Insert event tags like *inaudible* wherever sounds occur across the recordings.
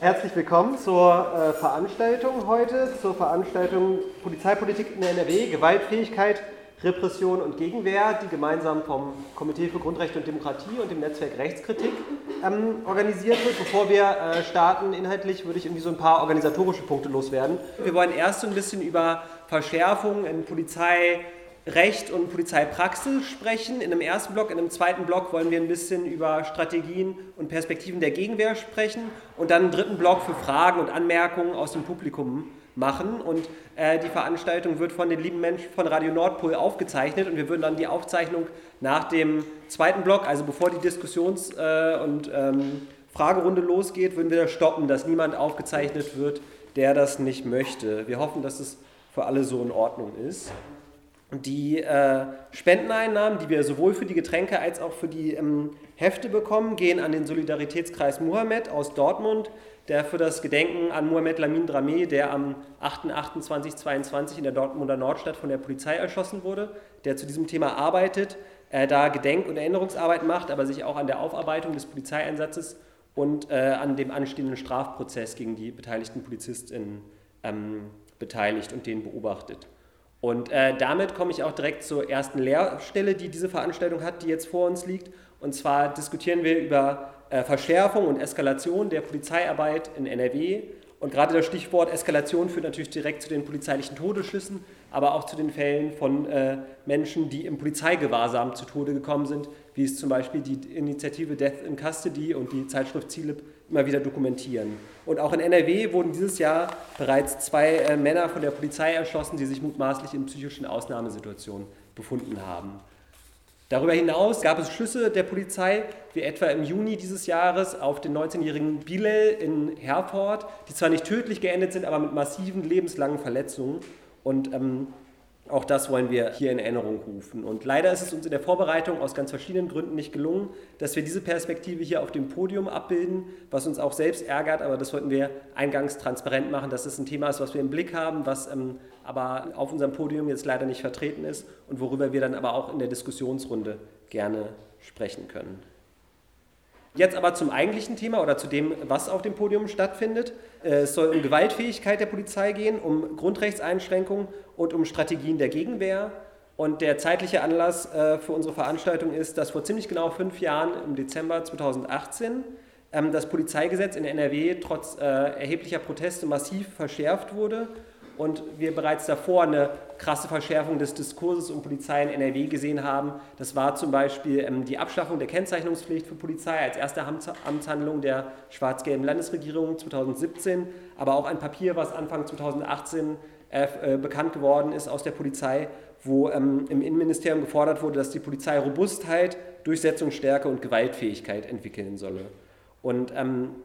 Herzlich willkommen zur äh, Veranstaltung heute, zur Veranstaltung Polizeipolitik in NRW, Gewaltfähigkeit, Repression und Gegenwehr, die gemeinsam vom Komitee für Grundrechte und Demokratie und dem Netzwerk Rechtskritik ähm, organisiert wird. Bevor wir äh, starten inhaltlich, würde ich irgendwie so ein paar organisatorische Punkte loswerden. Wir wollen erst so ein bisschen über Verschärfungen in Polizei, Recht und Polizeipraxis sprechen. In einem ersten Block, in einem zweiten Block wollen wir ein bisschen über Strategien und Perspektiven der Gegenwehr sprechen und dann einen dritten Block für Fragen und Anmerkungen aus dem Publikum machen. Und äh, die Veranstaltung wird von den lieben Menschen von Radio Nordpol aufgezeichnet und wir würden dann die Aufzeichnung nach dem zweiten Block, also bevor die Diskussions- äh, und ähm, Fragerunde losgeht, würden wir stoppen, dass niemand aufgezeichnet wird, der das nicht möchte. Wir hoffen, dass es für alle so in Ordnung ist. Die äh, Spendeneinnahmen, die wir sowohl für die Getränke als auch für die ähm, Hefte bekommen, gehen an den Solidaritätskreis Muhammad aus Dortmund, der für das Gedenken an Muhammad Lamin Drameh, der am 8.28.22 in der Dortmunder Nordstadt von der Polizei erschossen wurde, der zu diesem Thema arbeitet, äh, da Gedenk- und Erinnerungsarbeit macht, aber sich auch an der Aufarbeitung des Polizeieinsatzes und äh, an dem anstehenden Strafprozess gegen die beteiligten PolizistInnen ähm, beteiligt und den beobachtet. Und äh, damit komme ich auch direkt zur ersten Lehrstelle, die diese Veranstaltung hat, die jetzt vor uns liegt. Und zwar diskutieren wir über äh, Verschärfung und Eskalation der Polizeiarbeit in NRW. Und gerade das Stichwort Eskalation führt natürlich direkt zu den polizeilichen Todesschüssen, aber auch zu den Fällen von äh, Menschen, die im Polizeigewahrsam zu Tode gekommen sind, wie es zum Beispiel die Initiative Death in Custody und die Zeitschrift CILIP immer wieder dokumentieren. Und auch in NRW wurden dieses Jahr bereits zwei äh, Männer von der Polizei erschossen, die sich mutmaßlich in psychischen Ausnahmesituationen befunden haben. Darüber hinaus gab es Schüsse der Polizei, wie etwa im Juni dieses Jahres auf den 19-jährigen Bilal in Herford, die zwar nicht tödlich geendet sind, aber mit massiven lebenslangen Verletzungen. Und ähm, auch das wollen wir hier in Erinnerung rufen. Und leider ist es uns in der Vorbereitung aus ganz verschiedenen Gründen nicht gelungen, dass wir diese Perspektive hier auf dem Podium abbilden, was uns auch selbst ärgert, aber das wollten wir eingangs transparent machen, dass es ein Thema ist, was wir im Blick haben, was ähm, aber auf unserem Podium jetzt leider nicht vertreten ist und worüber wir dann aber auch in der Diskussionsrunde gerne sprechen können. Jetzt aber zum eigentlichen Thema oder zu dem, was auf dem Podium stattfindet. Äh, es soll um Gewaltfähigkeit der Polizei gehen, um Grundrechtseinschränkungen und um Strategien der Gegenwehr. Und der zeitliche Anlass äh, für unsere Veranstaltung ist, dass vor ziemlich genau fünf Jahren, im Dezember 2018, ähm, das Polizeigesetz in NRW trotz äh, erheblicher Proteste massiv verschärft wurde und wir bereits davor eine krasse Verschärfung des Diskurses um Polizei in NRW gesehen haben. Das war zum Beispiel ähm, die Abschaffung der Kennzeichnungspflicht für Polizei als erste Amtshandlung der schwarz-gelben Landesregierung 2017, aber auch ein Papier, was Anfang 2018 äh, äh, bekannt geworden ist aus der Polizei, wo ähm, im Innenministerium gefordert wurde, dass die Polizei Robustheit, Durchsetzungsstärke und Gewaltfähigkeit entwickeln solle. Und ähm,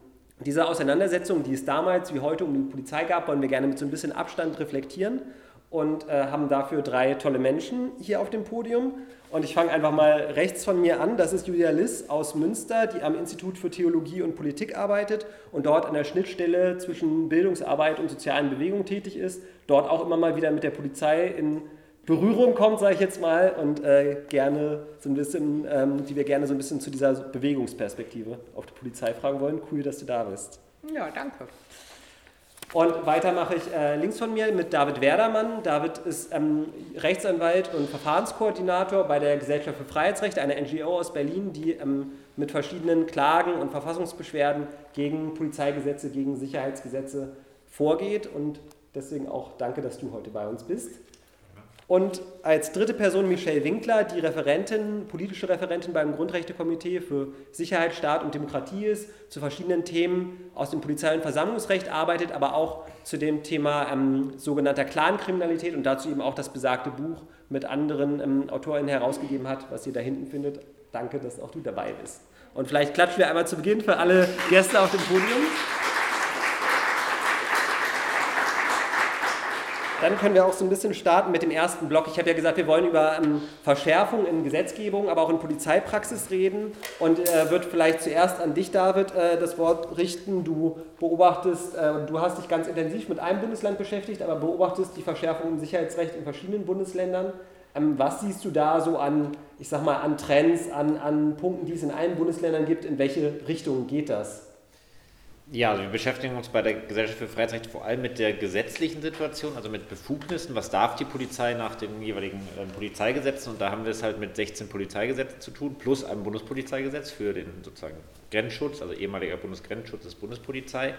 diese Auseinandersetzung, die es damals wie heute um die Polizei gab, wollen wir gerne mit so ein bisschen Abstand reflektieren und äh, haben dafür drei tolle Menschen hier auf dem Podium. Und ich fange einfach mal rechts von mir an. Das ist Julia Liss aus Münster, die am Institut für Theologie und Politik arbeitet und dort an der Schnittstelle zwischen Bildungsarbeit und sozialen Bewegungen tätig ist. Dort auch immer mal wieder mit der Polizei in Berührung kommt, sage ich jetzt mal, und äh, gerne so ein bisschen, ähm, die wir gerne so ein bisschen zu dieser Bewegungsperspektive auf die Polizei fragen wollen. Cool, dass du da bist. Ja, danke. Und weiter mache ich äh, links von mir mit David Werdermann. David ist ähm, Rechtsanwalt und Verfahrenskoordinator bei der Gesellschaft für Freiheitsrechte, einer NGO aus Berlin, die ähm, mit verschiedenen Klagen und Verfassungsbeschwerden gegen Polizeigesetze, gegen Sicherheitsgesetze vorgeht. Und deswegen auch danke, dass du heute bei uns bist. Und als dritte Person Michelle Winkler, die Referentin, politische Referentin beim Grundrechtekomitee für Sicherheit, Staat und Demokratie ist, zu verschiedenen Themen aus dem Polizei- und Versammlungsrecht arbeitet, aber auch zu dem Thema ähm, sogenannter Clankriminalität und dazu eben auch das besagte Buch mit anderen ähm, AutorInnen herausgegeben hat, was ihr da hinten findet. Danke, dass auch du dabei bist. Und vielleicht klatschen wir einmal zu Beginn für alle Gäste auf dem Podium. Dann können wir auch so ein bisschen starten mit dem ersten Block. Ich habe ja gesagt, wir wollen über ähm, Verschärfung in Gesetzgebung, aber auch in Polizeipraxis reden und äh, wird vielleicht zuerst an dich, David, äh, das Wort richten. Du beobachtest, äh, du hast dich ganz intensiv mit einem Bundesland beschäftigt, aber beobachtest die Verschärfung im Sicherheitsrecht in verschiedenen Bundesländern. Ähm, was siehst du da so an, ich sag mal, an Trends, an, an Punkten, die es in allen Bundesländern gibt? In welche Richtung geht das? Ja, also wir beschäftigen uns bei der Gesellschaft für Freiheitsrechte vor allem mit der gesetzlichen Situation, also mit Befugnissen. Was darf die Polizei nach den jeweiligen äh, Polizeigesetzen? Und da haben wir es halt mit 16 Polizeigesetzen zu tun, plus einem Bundespolizeigesetz für den sozusagen Grenzschutz, also ehemaliger Bundesgrenzschutz ist Bundespolizei.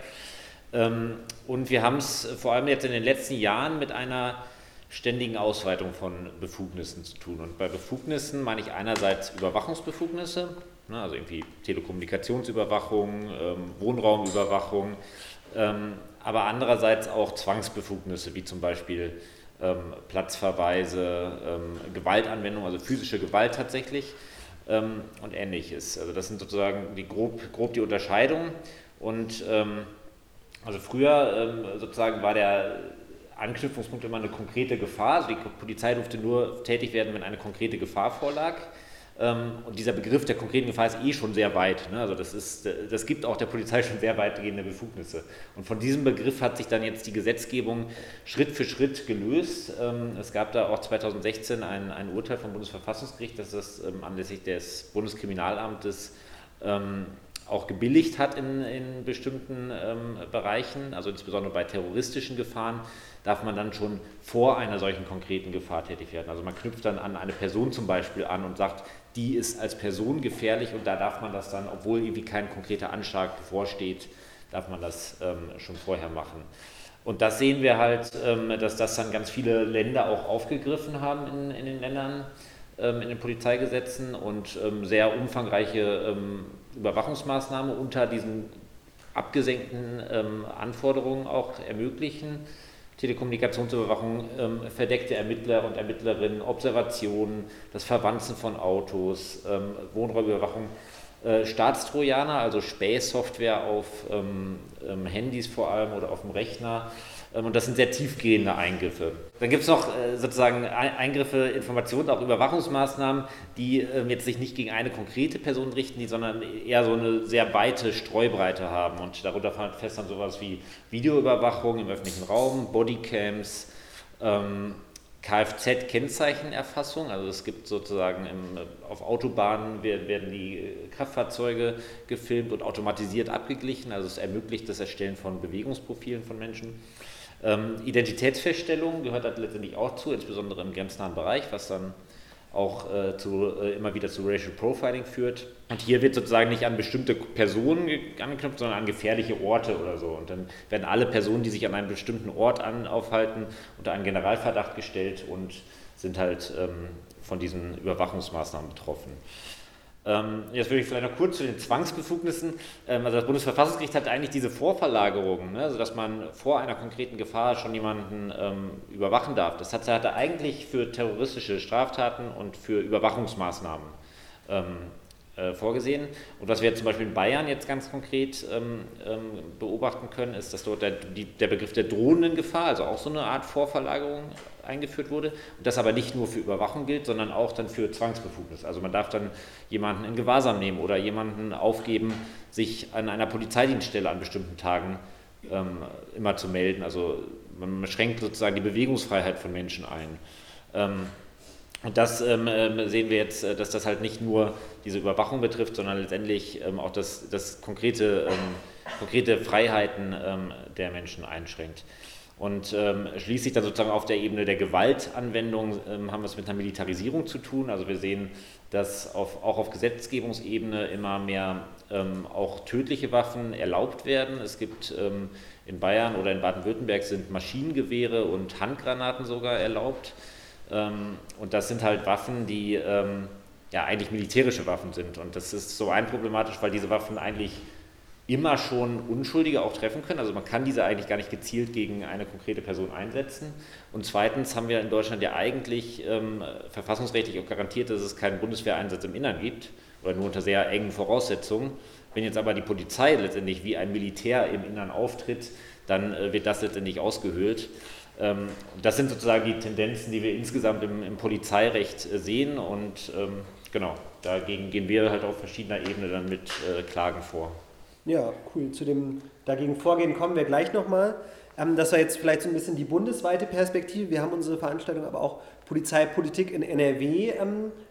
Ähm, und wir haben es vor allem jetzt in den letzten Jahren mit einer ständigen Ausweitung von Befugnissen zu tun. Und bei Befugnissen meine ich einerseits Überwachungsbefugnisse, Ne, also irgendwie Telekommunikationsüberwachung, ähm, Wohnraumüberwachung, ähm, aber andererseits auch Zwangsbefugnisse, wie zum Beispiel ähm, Platzverweise, ähm, Gewaltanwendung, also physische Gewalt tatsächlich ähm, und ähnliches. Also das sind sozusagen die grob, grob die Unterscheidungen. Und also früher sozusagen war der Anknüpfungspunkt immer eine konkrete Gefahr. Also die Polizei durfte nur tätig werden, wenn eine konkrete Gefahr vorlag. Ähm, und dieser Begriff der konkreten Gefahr ist eh schon sehr weit. Ne? Also das, ist, das gibt auch der Polizei schon sehr weitgehende Befugnisse. Und von diesem Begriff hat sich dann jetzt die Gesetzgebung Schritt für Schritt gelöst. Ähm, es gab da auch 2016 ein, ein Urteil vom Bundesverfassungsgericht, das das ähm, anlässlich des Bundeskriminalamtes auch gebilligt hat in, in bestimmten Bereichen, also insbesondere bei terroristischen Gefahren darf man dann schon vor einer solchen konkreten Gefahr tätig werden. Also man knüpft dann an eine Person zum Beispiel an und sagt, die ist als Person gefährlich und da darf man das dann, obwohl irgendwie kein konkreter Anschlag bevorsteht, darf man das ähm, schon vorher machen. Und das sehen wir halt, ähm, dass das dann ganz viele Länder auch aufgegriffen haben in, in den Ländern, ähm, in den Polizeigesetzen und ähm, sehr umfangreiche ähm, Überwachungsmaßnahmen unter diesen abgesenkten ähm, Anforderungen auch ermöglichen. Telekommunikationsüberwachung, ähm, verdeckte Ermittler und Ermittlerinnen, Observationen, das Verwanzen von Autos, ähm, Wohnräumüberwachung, äh, Staatstrojaner, also Spähsoftware auf ähm, ähm Handys vor allem oder auf dem Rechner, und das sind sehr tiefgehende Eingriffe. Dann gibt es noch äh, sozusagen Eingriffe, Informationen, auch Überwachungsmaßnahmen, die ähm, jetzt sich nicht gegen eine konkrete Person richten, sondern eher so eine sehr weite Streubreite haben. Und darunter fällt fest dann sowas wie Videoüberwachung im öffentlichen Raum, Bodycams, ähm, Kfz-Kennzeichenerfassung, also es gibt sozusagen im, auf Autobahnen werden die Kraftfahrzeuge gefilmt und automatisiert abgeglichen, also es ermöglicht das Erstellen von Bewegungsprofilen von Menschen. Ähm, Identitätsfeststellung gehört da letztendlich auch zu, insbesondere im grenznahen Bereich, was dann auch äh, zu, äh, immer wieder zu Racial Profiling führt. Und hier wird sozusagen nicht an bestimmte Personen angeknüpft, sondern an gefährliche Orte oder so. Und dann werden alle Personen, die sich an einem bestimmten Ort an, aufhalten, unter einen Generalverdacht gestellt und sind halt ähm, von diesen Überwachungsmaßnahmen betroffen. Ähm, jetzt würde ich vielleicht noch kurz zu den Zwangsbefugnissen. Ähm, also das Bundesverfassungsgericht hat eigentlich diese Vorverlagerung, ne, also dass man vor einer konkreten Gefahr schon jemanden ähm, überwachen darf. Das hat, er eigentlich für terroristische Straftaten und für Überwachungsmaßnahmen ähm, äh, vorgesehen. Und was wir zum Beispiel in Bayern jetzt ganz konkret ähm, ähm, beobachten können, ist, dass dort der, die, der, Begriff der drohenden Gefahr, also auch so eine Art Vorverlagerung eingeführt wurde. Und das aber nicht nur für Überwachung gilt, sondern auch dann für Zwangsbefugnis. Also man darf dann jemanden in Gewahrsam nehmen oder jemanden aufgeben, sich an einer Polizeidienststelle an bestimmten Tagen ähm, immer zu melden. Also man schränkt sozusagen die Bewegungsfreiheit von Menschen ein. Ähm, und das ähm, ähm, sehen wir jetzt, äh, dass das halt nicht nur diese Überwachung betrifft, sondern letztendlich ähm, auch das, das konkrete, ähm, konkrete Freiheiten ähm, der Menschen einschränkt. Und ähm, schließlich dann sozusagen auf der Ebene der Gewaltanwendung haben wir es mit einer Militarisierung zu tun. Also wir sehen, dass auf, auch auf Gesetzgebungsebene immer mehr auch tödliche Waffen erlaubt werden. Es gibt in Bayern oder in Baden-Württemberg sind Maschinengewehre und Handgranaten sogar erlaubt. Ähm, und das sind halt Waffen, die ähm, ja eigentlich militärische Waffen sind. Und das ist so ein problematisch, weil diese Waffen eigentlich immer schon Unschuldige auch treffen können. Also man kann diese eigentlich gar nicht gezielt gegen eine konkrete Person einsetzen. Und zweitens haben wir in Deutschland ja eigentlich ähm, verfassungsrechtlich auch garantiert, dass es keinen Bundeswehreinsatz im Innern gibt oder nur unter sehr engen Voraussetzungen. Wenn jetzt aber die Polizei letztendlich wie ein Militär im Innern auftritt, dann äh, wird das letztendlich ausgehöhlt. Ähm, das sind sozusagen die Tendenzen, die wir insgesamt im, im Polizeirecht äh, sehen und ähm, genau, dagegen gehen wir halt auf verschiedener Ebene dann mit äh, Klagen vor. Ja, cool. Zu dem dagegen Vorgehen kommen wir gleich nochmal. Ähm, das war jetzt vielleicht so ein bisschen die bundesweite Perspektive. Wir haben unsere Veranstaltung aber auch Polizeipolitik in NRW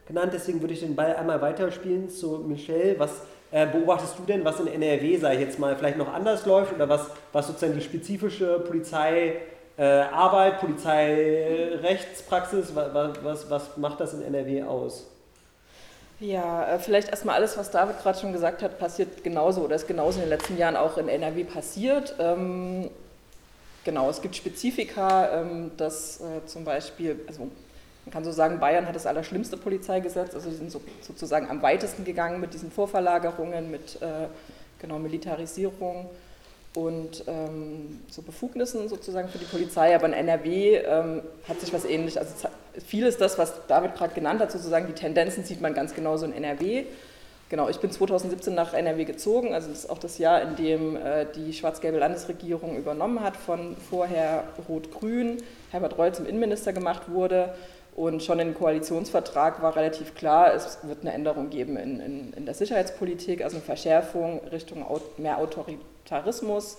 genannt. Deswegen würde ich den Ball einmal weiterspielen zu Michelle. Was Äh, beobachtest du denn, was in NRW, sage ich jetzt mal, vielleicht noch anders läuft oder was, was sozusagen die spezifische Polizeiarbeit, äh, Polizeirechtspraxis, was, was, was macht das in NRW aus? Ja, äh, vielleicht erstmal alles, was David gerade schon gesagt hat, passiert genauso oder ist genauso in den letzten Jahren auch in NRW passiert. Ähm, genau, es gibt Spezifika, ähm, dass äh, zum Beispiel, also man kann so sagen, Bayern hat das allerschlimmste Polizeigesetz, also sie sind so, sozusagen am weitesten gegangen mit diesen Vorverlagerungen, mit äh, genau, Militarisierung und ähm, so Befugnissen sozusagen für die Polizei. Aber in NRW ähm, hat sich was ähnliches, also vieles das, was David gerade genannt hat, sozusagen die Tendenzen sieht man ganz genauso in NRW. Genau, ich bin 2017 nach NRW gezogen, also das ist auch das Jahr, in dem äh, die schwarz-gelbe Landesregierung übernommen hat, von vorher Rot-Grün, Herbert Reul zum Innenminister gemacht wurde und schon im Koalitionsvertrag war relativ klar, es wird eine Änderung geben in, in, in der Sicherheitspolitik, also eine Verschärfung Richtung mehr Autoritarismus.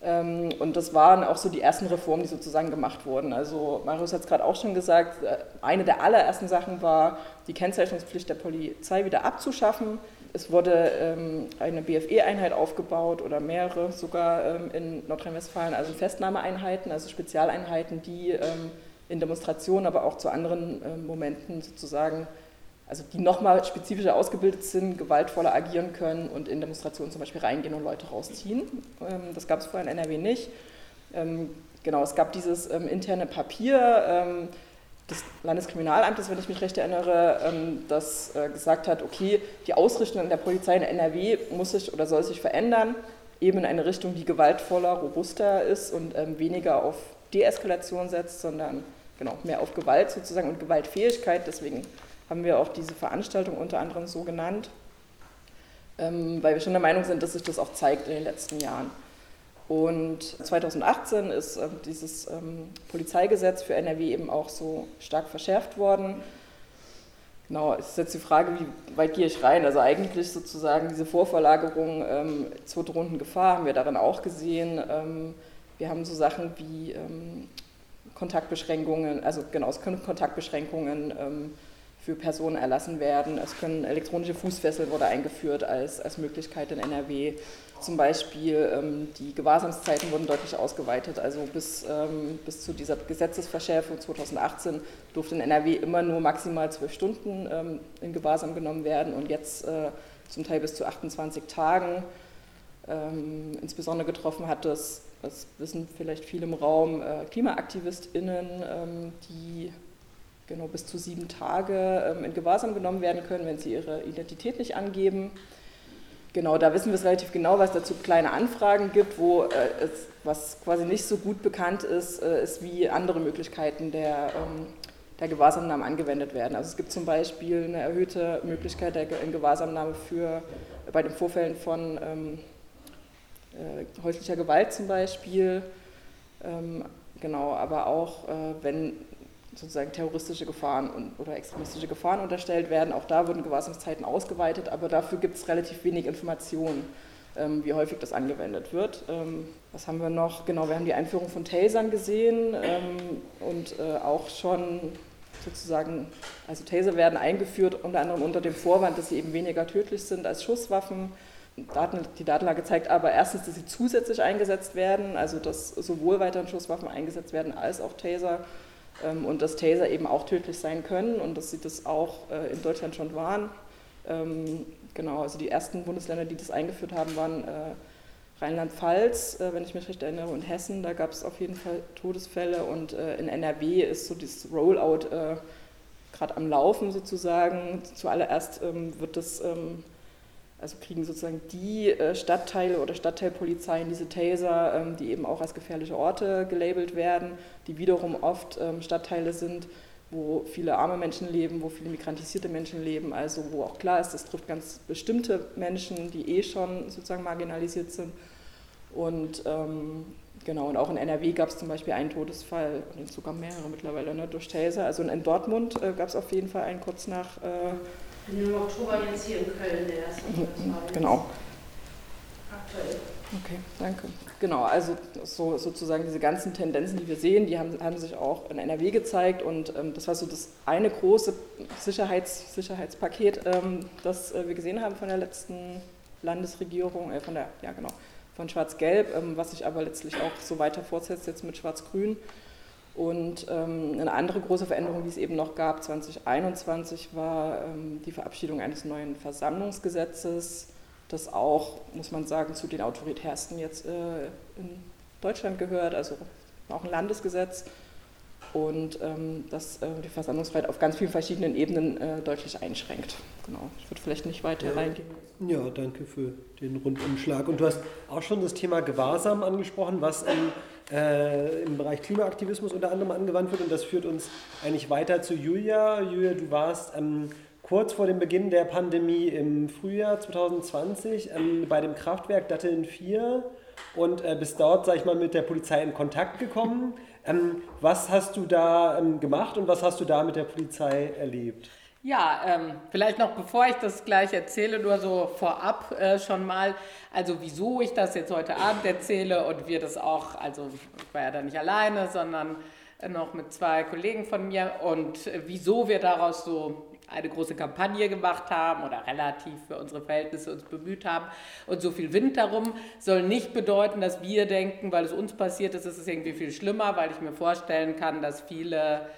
Ähm, und das waren auch so die ersten Reformen, die sozusagen gemacht wurden. Also Marius hat es gerade auch schon gesagt, äh, eine der allerersten Sachen war, die Kennzeichnungspflicht der Polizei wieder abzuschaffen. Es wurde ähm, eine BFE-Einheit aufgebaut oder mehrere sogar ähm, in Nordrhein-Westfalen, also Festnahmeeinheiten, also Spezialeinheiten, die in Demonstrationen, aber auch zu anderen äh, Momenten sozusagen, also die nochmal spezifischer ausgebildet sind, gewaltvoller agieren können und in Demonstrationen zum Beispiel reingehen und Leute rausziehen. Ähm, das gab es vorher in NRW nicht. Ähm, genau, es gab dieses ähm, interne Papier ähm, des Landeskriminalamtes, wenn ich mich recht erinnere, ähm, das äh, gesagt hat, okay, die Ausrichtung der Polizei in NRW muss sich oder soll sich verändern, eben in eine Richtung, die gewaltvoller, robuster ist und weniger auf Deeskalation setzt, sondern genau, mehr auf Gewalt sozusagen und Gewaltfähigkeit. Deswegen haben wir auch diese Veranstaltung unter anderem so genannt, ähm, weil wir schon der Meinung sind, dass sich das auch zeigt in den letzten Jahren. Und 2018 ist äh, dieses ähm, Polizeigesetz für NRW eben auch so stark verschärft worden. Genau, es ist jetzt die Frage, wie weit gehe ich rein? Also eigentlich sozusagen diese Vorverlagerung ähm, zur drohenden Gefahr haben wir darin auch gesehen. Ähm, wir haben so Sachen wie ähm, Kontaktbeschränkungen, also genau, es können Kontaktbeschränkungen ähm, für Personen erlassen werden. Es können elektronische Fußfesseln wurde eingeführt als, als Möglichkeit in NRW. Zum Beispiel ähm, die Gewahrsamszeiten wurden deutlich ausgeweitet. Also bis, ähm, bis zu dieser Gesetzesverschärfung 2018 durfte in NRW immer nur maximal zwölf Stunden ähm, in Gewahrsam genommen werden und jetzt äh, zum Teil bis zu 28 Tagen. Ähm, insbesondere getroffen hat das das wissen vielleicht viele im Raum, äh, KlimaaktivistInnen, ähm, die genau bis zu sieben Tage ähm, in Gewahrsam genommen werden können, wenn sie ihre Identität nicht angeben. Genau, da wissen wir es relativ genau, was dazu kleine Anfragen gibt, wo äh, es, was quasi nicht so gut bekannt ist, äh, ist, wie andere Möglichkeiten der, ähm, der Gewahrsamnahme angewendet werden. Also es gibt zum Beispiel eine erhöhte Möglichkeit der Gewahrsamnahme für, bei den Vorfällen von ähm, äh, häuslicher Gewalt zum Beispiel, ähm, genau, aber auch äh, wenn sozusagen terroristische Gefahren und, oder extremistische Gefahren unterstellt werden, auch da wurden Gewahrsamszeiten ausgeweitet, aber dafür gibt es relativ wenig Informationen, ähm, wie häufig das angewendet wird. Ähm, was haben wir noch? Genau, wir haben die Einführung von Tasern gesehen ähm, und äh, auch schon sozusagen, also Taser werden eingeführt, unter anderem unter dem Vorwand, dass sie eben weniger tödlich sind als Schusswaffen. Daten, die Datenlage zeigt aber erstens, dass sie zusätzlich eingesetzt werden, also dass sowohl weiteren Schusswaffen eingesetzt werden als auch Taser ähm, und dass Taser eben auch tödlich sein können und dass sie das auch äh, in Deutschland schon waren. Ähm, genau, also die ersten Bundesländer, die das eingeführt haben, waren äh, Rheinland-Pfalz, äh, wenn ich mich recht erinnere, und Hessen. Da gab es auf jeden Fall Todesfälle und äh, in NRW ist so dieses Rollout äh, gerade am Laufen sozusagen. Zuallererst ähm, wird das ähm, also kriegen sozusagen die äh, Stadtteile oder Stadtteilpolizeien diese Taser, ähm, die eben auch als gefährliche Orte gelabelt werden, die wiederum oft ähm, Stadtteile sind, wo viele arme Menschen leben, wo viele migrantisierte Menschen leben, also wo auch klar ist, das trifft ganz bestimmte Menschen, die eh schon sozusagen marginalisiert sind. Und ähm, genau, und auch in NRW gab es zum Beispiel einen Todesfall, und sogar mehrere mittlerweile, ne, durch Taser. Also in Dortmund äh, gab es auf jeden Fall einen kurz nach äh, im Oktober jetzt hier in Köln der erste mhm, Genau. Aktuell. Okay, danke. Genau, also so, sozusagen diese ganzen Tendenzen, die wir sehen, die haben, haben sich auch in NRW gezeigt und ähm, das war so das eine große Sicherheits, Sicherheitspaket, ähm, das äh, wir gesehen haben von der letzten Landesregierung, äh, von der, ja genau, von Schwarz-Gelb, ähm, was sich aber letztlich auch so weiter fortsetzt jetzt mit Schwarz-Grün. Und ähm, eine andere große Veränderung, die es eben noch gab, 2021, war ähm, die Verabschiedung eines neuen Versammlungsgesetzes, das auch, muss man sagen, zu den autoritärsten jetzt äh, in Deutschland gehört, also auch ein Landesgesetz und ähm, das äh, die Versammlungsfreiheit auf ganz vielen verschiedenen Ebenen äh, deutlich einschränkt. Genau. Ich würde vielleicht nicht weiter ja. reingehen. Ja, danke für den Rundumschlag. Und du hast auch schon das Thema Gewahrsam angesprochen, was im, äh, im Bereich Klimaaktivismus unter anderem angewandt wird. Und das führt uns eigentlich weiter zu Julia. Julia, du warst ähm, kurz vor dem Beginn der Pandemie im Frühjahr 2020 ähm, bei dem Kraftwerk Datteln 4 und äh, bist dort, sag ich mal, mit der Polizei in Kontakt gekommen. Ähm, was hast du da ähm, gemacht und was hast du da mit der Polizei erlebt? Ja, ähm, vielleicht noch bevor ich das gleich erzähle, nur so vorab äh, schon mal, also wieso ich das jetzt heute Abend erzähle und wir das auch, also ich war ja da nicht alleine, sondern äh, noch mit zwei Kollegen von mir und äh, wieso wir daraus so eine große Kampagne gemacht haben oder relativ für unsere Verhältnisse uns bemüht haben und so viel Wind darum, soll nicht bedeuten, dass wir denken, weil es uns passiert ist, ist es irgendwie viel schlimmer, weil ich mir vorstellen kann, dass viele,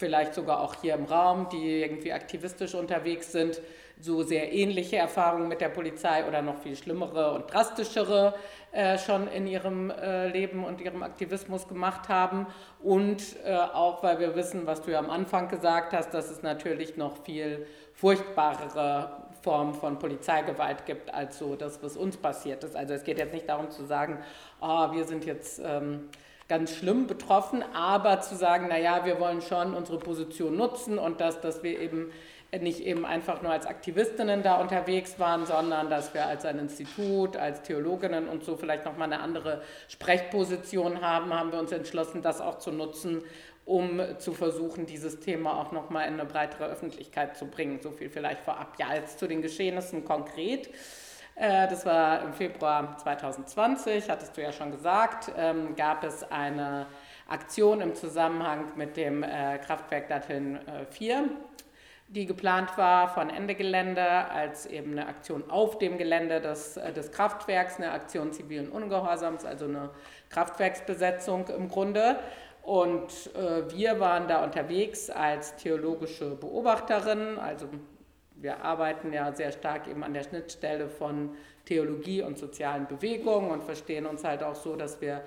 vielleicht sogar auch hier im Raum, die irgendwie aktivistisch unterwegs sind, so sehr ähnliche Erfahrungen mit der Polizei oder noch viel schlimmere und drastischere äh, schon in ihrem äh, Leben und ihrem Aktivismus gemacht haben. Und äh, auch, weil wir wissen, was du ja am Anfang gesagt hast, dass es natürlich noch viel furchtbarere Formen von Polizeigewalt gibt, als so das, was uns passiert ist. Also es geht jetzt nicht darum zu sagen, oh, wir sind jetzt... Ähm, ganz schlimm betroffen, aber zu sagen, naja, wir wollen schon unsere Position nutzen und dass, dass wir eben nicht eben einfach nur als Aktivistinnen da unterwegs waren, sondern dass wir als ein Institut, als Theologinnen und so vielleicht nochmal eine andere Sprechposition haben, haben wir uns entschlossen, das auch zu nutzen, um zu versuchen, dieses Thema auch nochmal in eine breitere Öffentlichkeit zu bringen. So viel vielleicht vorab. Ja, jetzt zu den Geschehnissen konkret. Äh, das war im Februar 2020, hattest du ja schon gesagt, ähm, gab es eine Aktion im Zusammenhang mit dem äh, Kraftwerk Datteln 4 die geplant war von Ende Gelände als eben eine Aktion auf dem Gelände des, äh, des Kraftwerks, eine Aktion zivilen Ungehorsams, also eine Kraftwerksbesetzung im Grunde. Und äh, wir waren da unterwegs als theologische Beobachterin, also wir arbeiten ja sehr stark eben an der Schnittstelle von Theologie und sozialen Bewegungen und verstehen uns halt auch so, dass wir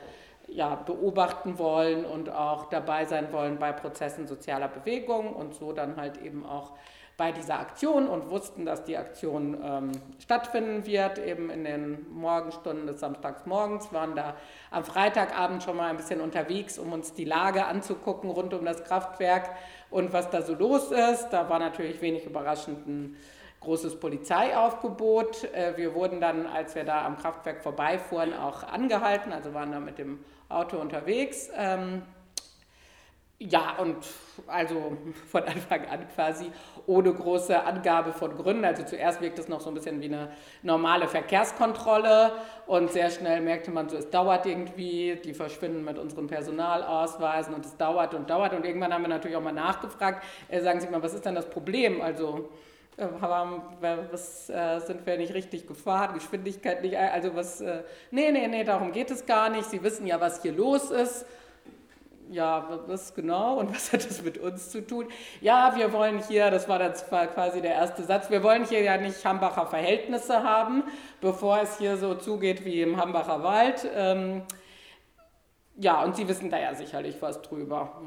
ja, beobachten wollen und auch dabei sein wollen bei Prozessen sozialer Bewegung und so dann halt eben auch bei dieser Aktion und wussten, dass die Aktion ähm, stattfinden wird, eben in den Morgenstunden des Samstagsmorgens, waren da am Freitagabend schon mal ein bisschen unterwegs, um uns die Lage anzugucken rund um das Kraftwerk und was da so los ist. Da war natürlich wenig überraschend ein großes Polizeiaufgebot. Äh, wir wurden dann, als wir da am Kraftwerk vorbeifuhren, auch angehalten, also waren da mit dem Auto unterwegs. Ja, und also von Anfang an quasi ohne große Angabe von Gründen. Also zuerst wirkt es noch so ein bisschen wie eine normale Verkehrskontrolle und sehr schnell merkte man so, es dauert irgendwie, die verschwinden mit unseren Personalausweisen und es dauert und dauert. Und irgendwann haben wir natürlich auch mal nachgefragt, äh, sagen Sie mal, was ist denn das Problem? Also äh, was äh, sind wir nicht richtig gefahren, Geschwindigkeit nicht, also was, äh, nee, nee, nee, darum geht es gar nicht. Sie wissen ja, was hier los ist. Ja, was genau und *laughs* was hat das mit uns zu tun? Ja, wir wollen hier, das war dann quasi der erste Satz, wir wollen hier ja nicht Hambacher Verhältnisse haben, bevor es hier so zugeht wie im Hambacher Wald. Ähm, ja, und Sie wissen da ja sicherlich was drüber.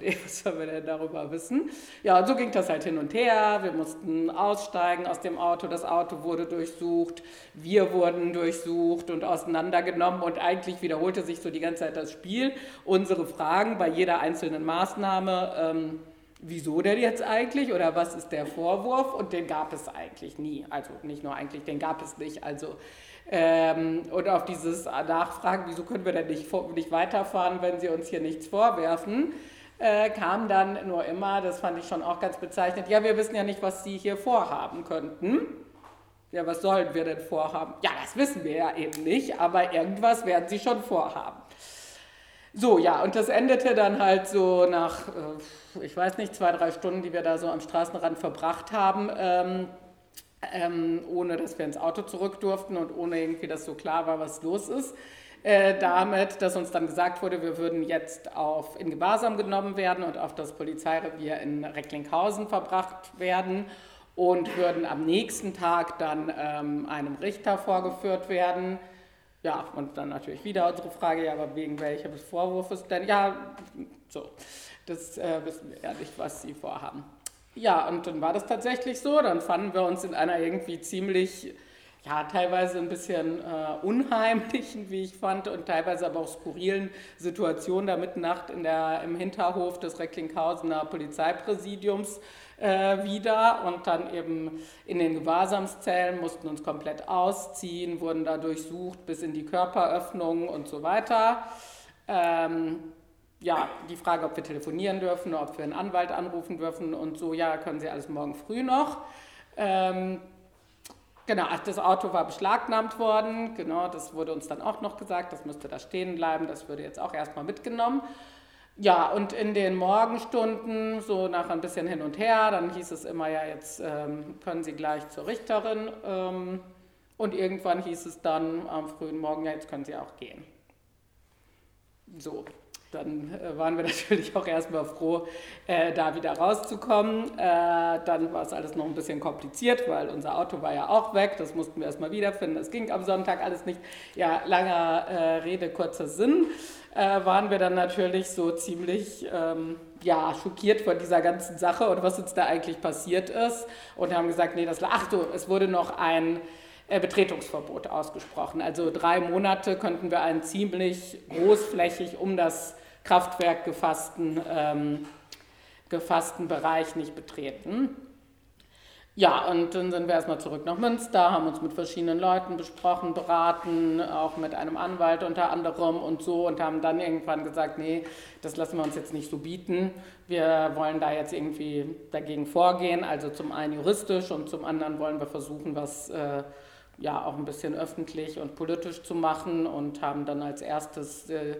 Nee, *laughs* was sollen wir denn darüber wissen? Ja, und so ging das halt hin und her. Wir mussten aussteigen aus dem Auto. Das Auto wurde durchsucht. Wir wurden durchsucht und auseinandergenommen. Und eigentlich wiederholte sich so die ganze Zeit das Spiel. Unsere Fragen bei jeder einzelnen Maßnahme. Ähm, wieso denn jetzt eigentlich oder was ist der Vorwurf? Und den gab es eigentlich nie. Also nicht nur eigentlich, den gab es nicht. Also ähm, und auf dieses Nachfragen, wieso können wir denn nicht, nicht weiterfahren, wenn Sie uns hier nichts vorwerfen, äh, kam dann nur immer, das fand ich schon auch ganz bezeichnend, ja, wir wissen ja nicht, was Sie hier vorhaben könnten. Ja, was sollen wir denn vorhaben? Ja, das wissen wir ja eben nicht, aber irgendwas werden Sie schon vorhaben. So, ja, und das endete dann halt so nach, äh, ich weiß nicht, zwei, drei Stunden, die wir da so am Straßenrand verbracht haben. Ähm, ähm, ohne dass wir ins Auto zurück durften und ohne irgendwie, dass so klar war, was los ist. Äh, damit, dass uns dann gesagt wurde, wir würden jetzt auf, in Gewahrsam genommen werden und auf das Polizeirevier in Recklinghausen verbracht werden und würden am nächsten Tag dann ähm, einem Richter vorgeführt werden. Ja, und dann natürlich wieder unsere Frage, ja, aber wegen welches Vorwurfs denn? Ja, so, das äh, wissen wir ja nicht, was Sie vorhaben. Ja, und dann war das tatsächlich so. Dann fanden wir uns in einer irgendwie ziemlich ja, teilweise ein bisschen äh, unheimlichen, wie ich fand, und teilweise aber auch skurrilen Situationen da mitten Nacht in der, im Hinterhof des Recklinghausener Polizeipräsidiums äh, wieder und dann eben in den Gewahrsamszellen, mussten uns komplett ausziehen, wurden da durchsucht bis in die Körperöffnungen und so weiter. Ähm, ja, die Frage, ob wir telefonieren dürfen, ob wir einen Anwalt anrufen dürfen und so, ja, können Sie alles morgen früh noch. Ähm, Genau, das Auto war beschlagnahmt worden, genau, das wurde uns dann auch noch gesagt, das müsste da stehen bleiben, das würde jetzt auch erstmal mitgenommen. Ja, und in den Morgenstunden, so nach ein bisschen hin und her, dann hieß es immer, ja, jetzt ähm, können Sie gleich zur Richterin. Ähm, und irgendwann hieß es dann am frühen Morgen, ja, jetzt können Sie auch gehen. So, dann äh, waren wir *laughs* natürlich auch erstmal froh, äh, da wieder rauszukommen. Äh, dann war es alles noch ein bisschen kompliziert, weil unser Auto war ja auch weg. Das mussten wir erstmal wiederfinden. Das ging am Sonntag alles nicht. Ja, langer äh, Rede, kurzer Sinn. Äh, waren wir dann natürlich so ziemlich ähm, ja, schockiert von dieser ganzen Sache und was uns da eigentlich passiert ist. Und haben gesagt, nee, das, ach so, es wurde noch ein äh, Betretungsverbot ausgesprochen. Also drei Monate könnten wir einen ziemlich großflächig um das Kraftwerk gefassten, ähm, gefassten Bereich nicht betreten. Ja, und dann sind wir erstmal zurück nach Münster, haben uns mit verschiedenen Leuten besprochen, beraten, auch mit einem Anwalt unter anderem und so und haben dann irgendwann gesagt, nee, das lassen wir uns jetzt nicht so bieten. Wir wollen da jetzt irgendwie dagegen vorgehen, also zum einen juristisch und zum anderen wollen wir versuchen, was äh, ja auch ein bisschen öffentlich und politisch zu machen und haben dann als erstes äh,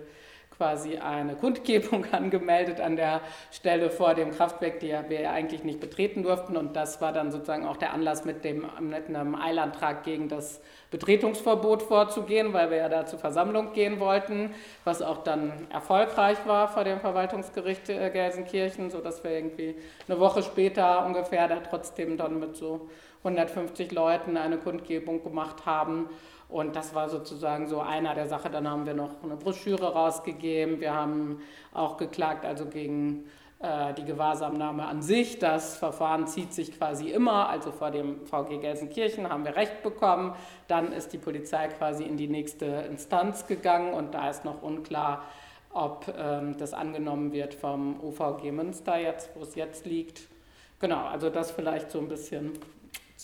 quasi eine Kundgebung *laughs* angemeldet an der Stelle vor dem Kraftwerk, die wir eigentlich nicht betreten durften. Und das war dann sozusagen auch der Anlass, mit, dem, mit einem Eilantrag gegen das Betretungsverbot vorzugehen, weil wir ja da zur Versammlung gehen wollten, was auch dann erfolgreich war vor dem Verwaltungsgericht äh, Gelsenkirchen, sodass wir irgendwie eine Woche später ungefähr da trotzdem dann mit so 150 Leuten eine Kundgebung gemacht haben und das war sozusagen so einer der Sachen. Dann haben wir noch eine Broschüre rausgegeben. Wir haben auch geklagt, also gegen äh, die Gewahrsamnahme an sich. Das Verfahren zieht sich quasi immer. Also vor dem VG Gelsenkirchen haben wir Recht bekommen. Dann ist die Polizei quasi in die nächste Instanz gegangen und da ist noch unklar, ob ähm, das angenommen wird vom OVG Münster jetzt, wo es jetzt liegt. Genau, also das vielleicht so ein bisschen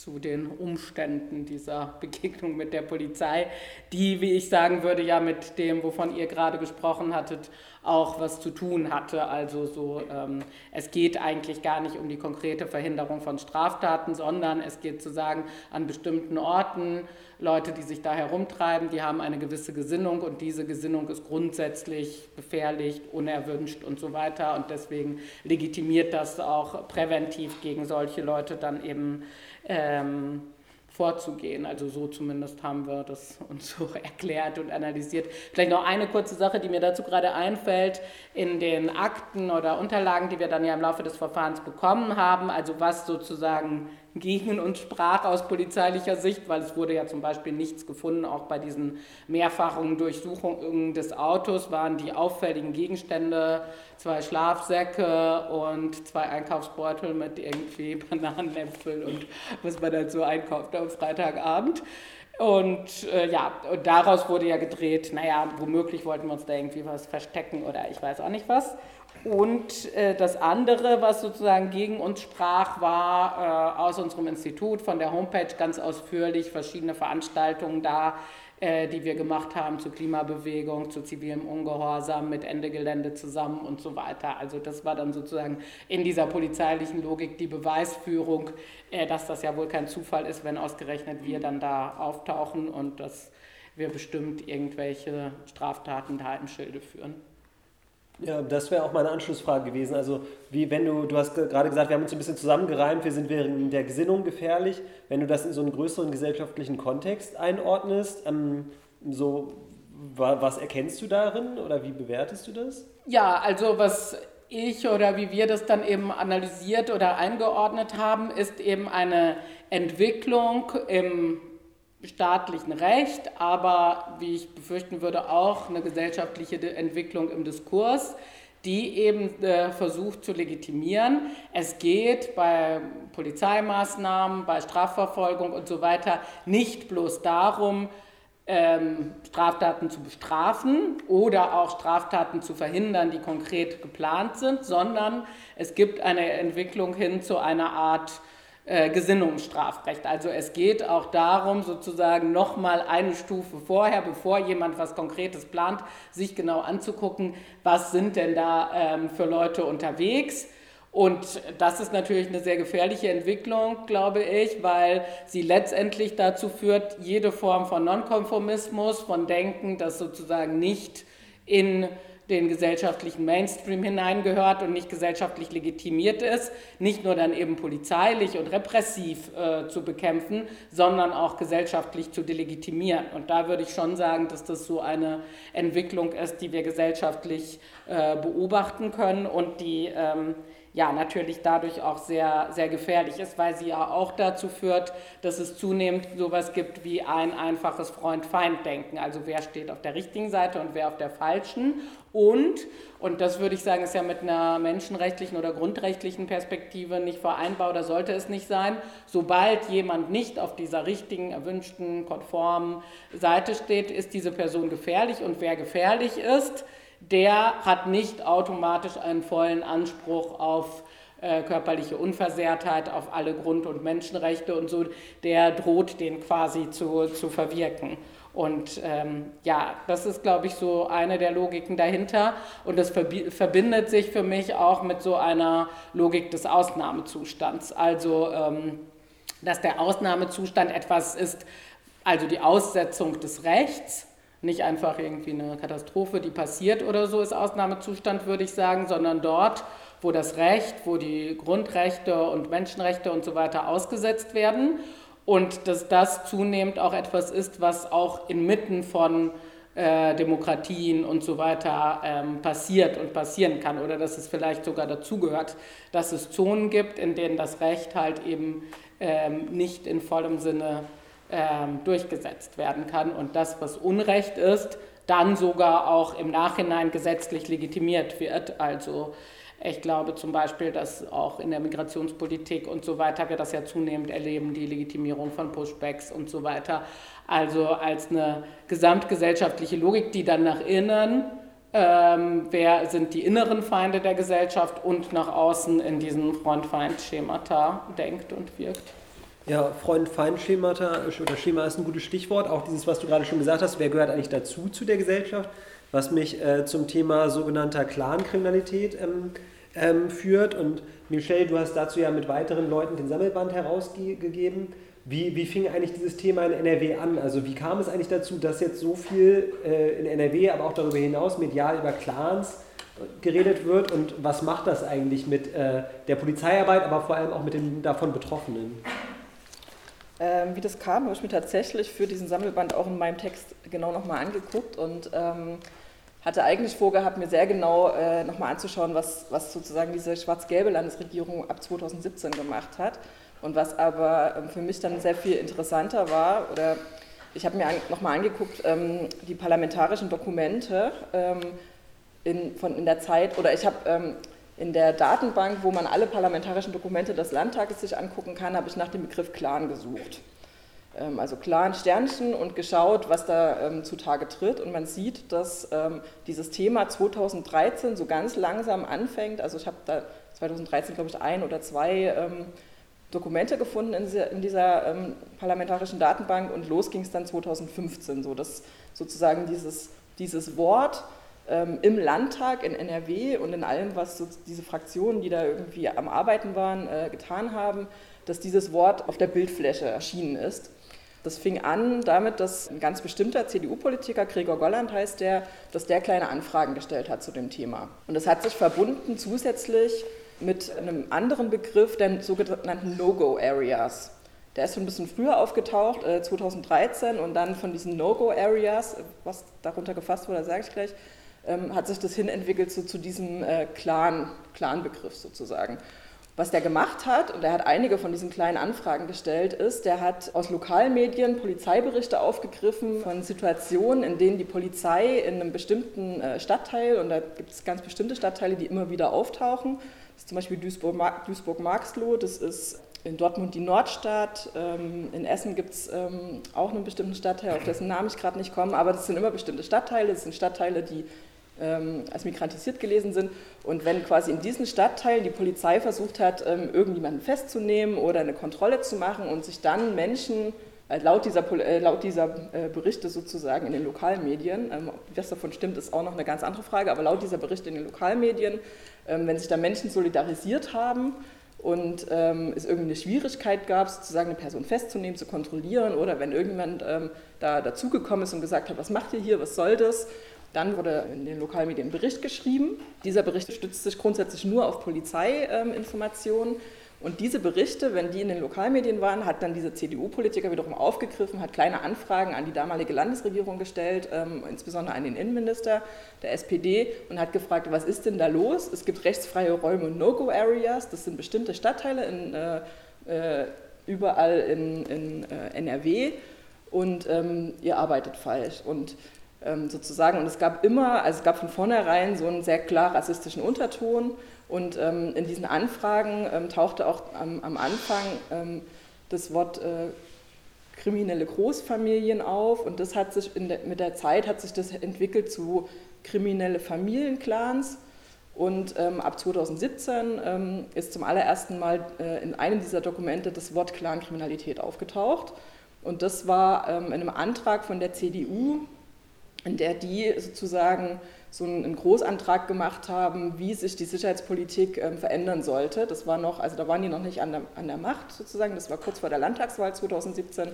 zu den Umständen dieser Begegnung mit der Polizei, die, wie ich sagen würde, ja mit dem, wovon ihr gerade gesprochen hattet, auch was zu tun hatte. Also so, ähm, es geht eigentlich gar nicht um die konkrete Verhinderung von Straftaten, sondern es geht zu sagen, an bestimmten Orten, Leute, die sich da herumtreiben, die haben eine gewisse Gesinnung und diese Gesinnung ist grundsätzlich gefährlich, unerwünscht und so weiter. Und deswegen legitimiert das auch präventiv gegen solche Leute dann eben ähm, vorzugehen. Also so zumindest haben wir das *laughs* uns so erklärt und analysiert. Vielleicht noch eine kurze Sache, die mir dazu gerade einfällt. In den Akten oder Unterlagen, die wir dann ja im Laufe des Verfahrens bekommen haben, also was sozusagen gegen uns sprach aus polizeilicher Sicht, weil es wurde ja zum Beispiel nichts gefunden, auch bei diesen mehrfachen Durchsuchungen des Autos waren die auffälligen Gegenstände zwei Schlafsäcke und zwei Einkaufsbeutel mit irgendwie *laughs* Bananenäpfel und was man dann so einkauft am Freitagabend. Und äh, ja, und daraus wurde ja gedreht, naja, womöglich wollten wir uns da irgendwie was verstecken oder ich weiß auch nicht was. Und äh, das andere, was sozusagen gegen uns sprach, war äh, aus unserem Institut von der Homepage ganz ausführlich verschiedene Veranstaltungen da, äh, die wir gemacht haben zur Klimabewegung, zu zivilem Ungehorsam mit Ende Gelände zusammen und so weiter. Also das war dann sozusagen in dieser polizeilichen Logik die Beweisführung, äh, dass das ja wohl kein Zufall ist, wenn ausgerechnet wir dann da auftauchen und dass wir bestimmt irgendwelche Straftaten da im Schilde führen. Ja, das wäre auch meine Anschlussfrage gewesen. Also, wie wenn du, du hast gerade gesagt, wir haben uns ein bisschen zusammengereimt, wir sind während der Gesinnung gefährlich. Wenn du das in so einen größeren gesellschaftlichen Kontext einordnest, ähm, so, was erkennst du darin oder wie bewertest du das? Ja, also was ich oder wie wir das dann eben analysiert oder eingeordnet haben, ist eben eine Entwicklung im staatlichen Recht, aber wie ich befürchten würde, auch eine gesellschaftliche Entwicklung im Diskurs, die eben äh, versucht zu legitimieren. Es geht bei Polizeimaßnahmen, bei Strafverfolgung und so weiter nicht bloß darum, ähm, Straftaten zu bestrafen oder auch Straftaten zu verhindern, die konkret geplant sind, sondern es gibt eine Entwicklung hin zu einer Art Gesinnungsstrafrecht. Also es geht auch darum, sozusagen nochmal eine Stufe vorher, bevor jemand was Konkretes plant, sich genau anzugucken, was sind denn da ähm, für Leute unterwegs. Und das ist natürlich eine sehr gefährliche Entwicklung, glaube ich, weil sie letztendlich dazu führt, jede Form von Nonkonformismus, von Denken, das sozusagen nicht in den gesellschaftlichen Mainstream hineingehört und nicht gesellschaftlich legitimiert ist, nicht nur dann eben polizeilich und repressiv äh, zu bekämpfen, sondern auch gesellschaftlich zu delegitimieren. Und da würde ich schon sagen, dass das so eine Entwicklung ist, die wir gesellschaftlich äh, beobachten können und die ähm, ja natürlich dadurch auch sehr, sehr gefährlich ist, weil sie ja auch dazu führt, dass es zunehmend sowas gibt wie ein einfaches Freund-Feind-Denken. Also wer steht auf der richtigen Seite und wer auf der falschen. Und, und das würde ich sagen, ist ja mit einer menschenrechtlichen oder grundrechtlichen Perspektive nicht vereinbar oder sollte es nicht sein, sobald jemand nicht auf dieser richtigen, erwünschten, konformen Seite steht, ist diese Person gefährlich. Und wer gefährlich ist, der hat nicht automatisch einen vollen Anspruch auf äh, körperliche Unversehrtheit, auf alle Grund- und Menschenrechte und so, der droht den quasi zu, zu verwirken. Und ähm, ja, das ist, glaube ich, so eine der Logiken dahinter. Und das verbindet sich für mich auch mit so einer Logik des Ausnahmezustands. Also, ähm, dass der Ausnahmezustand etwas ist, also die Aussetzung des Rechts, nicht einfach irgendwie eine Katastrophe, die passiert oder so ist Ausnahmezustand, würde ich sagen, sondern dort, wo das Recht, wo die Grundrechte und Menschenrechte und so weiter ausgesetzt werden und dass das zunehmend auch etwas ist, was auch inmitten von äh, Demokratien und so weiter ähm, passiert und passieren kann oder dass es vielleicht sogar dazugehört, dass es Zonen gibt, in denen das Recht halt eben ähm, nicht in vollem Sinne ähm, durchgesetzt werden kann und das, was Unrecht ist, dann sogar auch im Nachhinein gesetzlich legitimiert wird. Also ich glaube zum Beispiel, dass auch in der Migrationspolitik und so weiter wir das ja zunehmend erleben, die Legitimierung von Pushbacks und so weiter. Also als eine gesamtgesellschaftliche Logik, die dann nach innen, ähm, wer sind die inneren Feinde der Gesellschaft und nach außen in diesen Freund-Feind-Schemata denkt und wirkt. Ja, Freund-Feind-Schemata oder Schema ist ein gutes Stichwort. Auch dieses, was du gerade schon gesagt hast, wer gehört eigentlich dazu zu der Gesellschaft? Was mich äh, zum Thema sogenannter Clan-Kriminalität ähm, ähm, führt. Und Michelle, du hast dazu ja mit weiteren Leuten den Sammelband herausgegeben. Wie, wie fing eigentlich dieses Thema in NRW an? Also wie kam es eigentlich dazu, dass jetzt so viel äh, in NRW, aber auch darüber hinaus medial über Clans geredet wird und was macht das eigentlich mit äh, der Polizeiarbeit, aber vor allem auch mit den davon Betroffenen? Ähm, wie das kam, habe ich mir tatsächlich für diesen Sammelband auch in meinem Text genau nochmal angeguckt und ähm, hatte eigentlich vorgehabt, mir sehr genau äh, nochmal anzuschauen, was, was sozusagen diese schwarz-gelbe Landesregierung ab 2017 gemacht hat. Und was aber ähm, für mich dann sehr viel interessanter war oder ich habe mir an, nochmal angeguckt, ähm, die parlamentarischen Dokumente ähm, in, von, in der Zeit oder ich habe ähm, in der Datenbank, wo man alle parlamentarischen Dokumente des Landtages sich angucken kann, habe ich nach dem Begriff Clan gesucht. Ähm, also Clan Sternchen und geschaut, was da ähm, zutage tritt. Und man sieht, dass ähm, dieses Thema 2013 so ganz langsam anfängt. Also ich habe da 2013, glaube ich, ein oder zwei ähm, Dokumente gefunden in dieser, in dieser ähm, parlamentarischen Datenbank und los ging es dann 2015, so dass sozusagen dieses, dieses Wort im Landtag, in NRW und in allem, was so diese Fraktionen, die da irgendwie am Arbeiten waren, äh, getan haben, dass dieses Wort auf der Bildfläche erschienen ist. Das fing an damit, dass ein ganz bestimmter CDU-Politiker, Gregor Golland heißt der, dass der kleine Anfragen gestellt hat zu dem Thema. Und das hat sich verbunden zusätzlich mit einem anderen Begriff, den sogenannten No-Go-Areas. Der ist schon ein bisschen früher aufgetaucht, 2013, äh, und dann von diesen No-Go-Areas, was darunter gefasst wurde, sage ich gleich, ähm, hat sich das hinentwickelt so zu diesem äh, Clan, Clan-Begriff sozusagen. Was der gemacht hat, und er hat einige von diesen kleinen Anfragen gestellt, ist, der hat aus Lokalmedien Polizeiberichte aufgegriffen von Situationen, in denen die Polizei in einem bestimmten äh, Stadtteil, und da gibt es ganz bestimmte Stadtteile, die immer wieder auftauchen, das ist zum Beispiel Duisburg-Marxloh, das ist in Dortmund die Nordstadt, ähm, in Essen gibt es ähm, auch einen bestimmten Stadtteil, auf dessen Namen ich gerade nicht komme, aber das sind immer bestimmte Stadtteile, das sind Stadtteile, die ähm, als migrantisiert gelesen sind. Und wenn quasi in diesen Stadtteilen die Polizei versucht hat, ähm, irgendjemanden festzunehmen oder eine Kontrolle zu machen und sich dann Menschen äh, laut dieser, äh, laut dieser äh, Berichte sozusagen in den Lokalmedien, ähm, was davon stimmt, ist auch noch eine ganz andere Frage, aber laut dieser Berichte in den Lokalmedien, ähm, wenn sich da Menschen solidarisiert haben, und ähm, es irgendwie eine Schwierigkeit gab, sozusagen eine Person festzunehmen, zu kontrollieren oder wenn irgendjemand ähm, da dazugekommen ist und gesagt hat, was macht ihr hier, was soll das, dann wurde in den Lokalmedien ein Bericht geschrieben. Dieser Bericht stützt sich grundsätzlich nur auf Polizeiinformationen. Und diese Berichte, wenn die in den Lokalmedien waren, hat dann dieser CDU-Politiker wiederum aufgegriffen, hat kleine Anfragen an die damalige Landesregierung gestellt, ähm, insbesondere an den Innenminister der SPD und hat gefragt, was ist denn da los? Es gibt rechtsfreie Räume und No-Go-Areas, das sind bestimmte Stadtteile in, äh, äh überall in, in äh, NRW und ähm, ihr arbeitet falsch. Und sozusagen. Und es gab immer, also es gab von vornherein so einen sehr klar rassistischen Unterton. Und ähm, in diesen Anfragen ähm, tauchte auch am, am Anfang ähm, das Wort äh, kriminelle Großfamilien auf. Und das hat sich der, mit der Zeit hat sich das entwickelt zu kriminelle Familienclans. Und ähm, ab 2017 ähm, ist zum allerersten Mal äh, in einem dieser Dokumente das Wort Clankriminalität aufgetaucht. Und das war ähm, in einem Antrag von der CDU in der die sozusagen so einen Großantrag gemacht haben, wie sich die Sicherheitspolitik ähm, verändern sollte. Das war noch, also da waren die noch nicht an der, an der Macht sozusagen, das war kurz vor der Landtagswahl 2017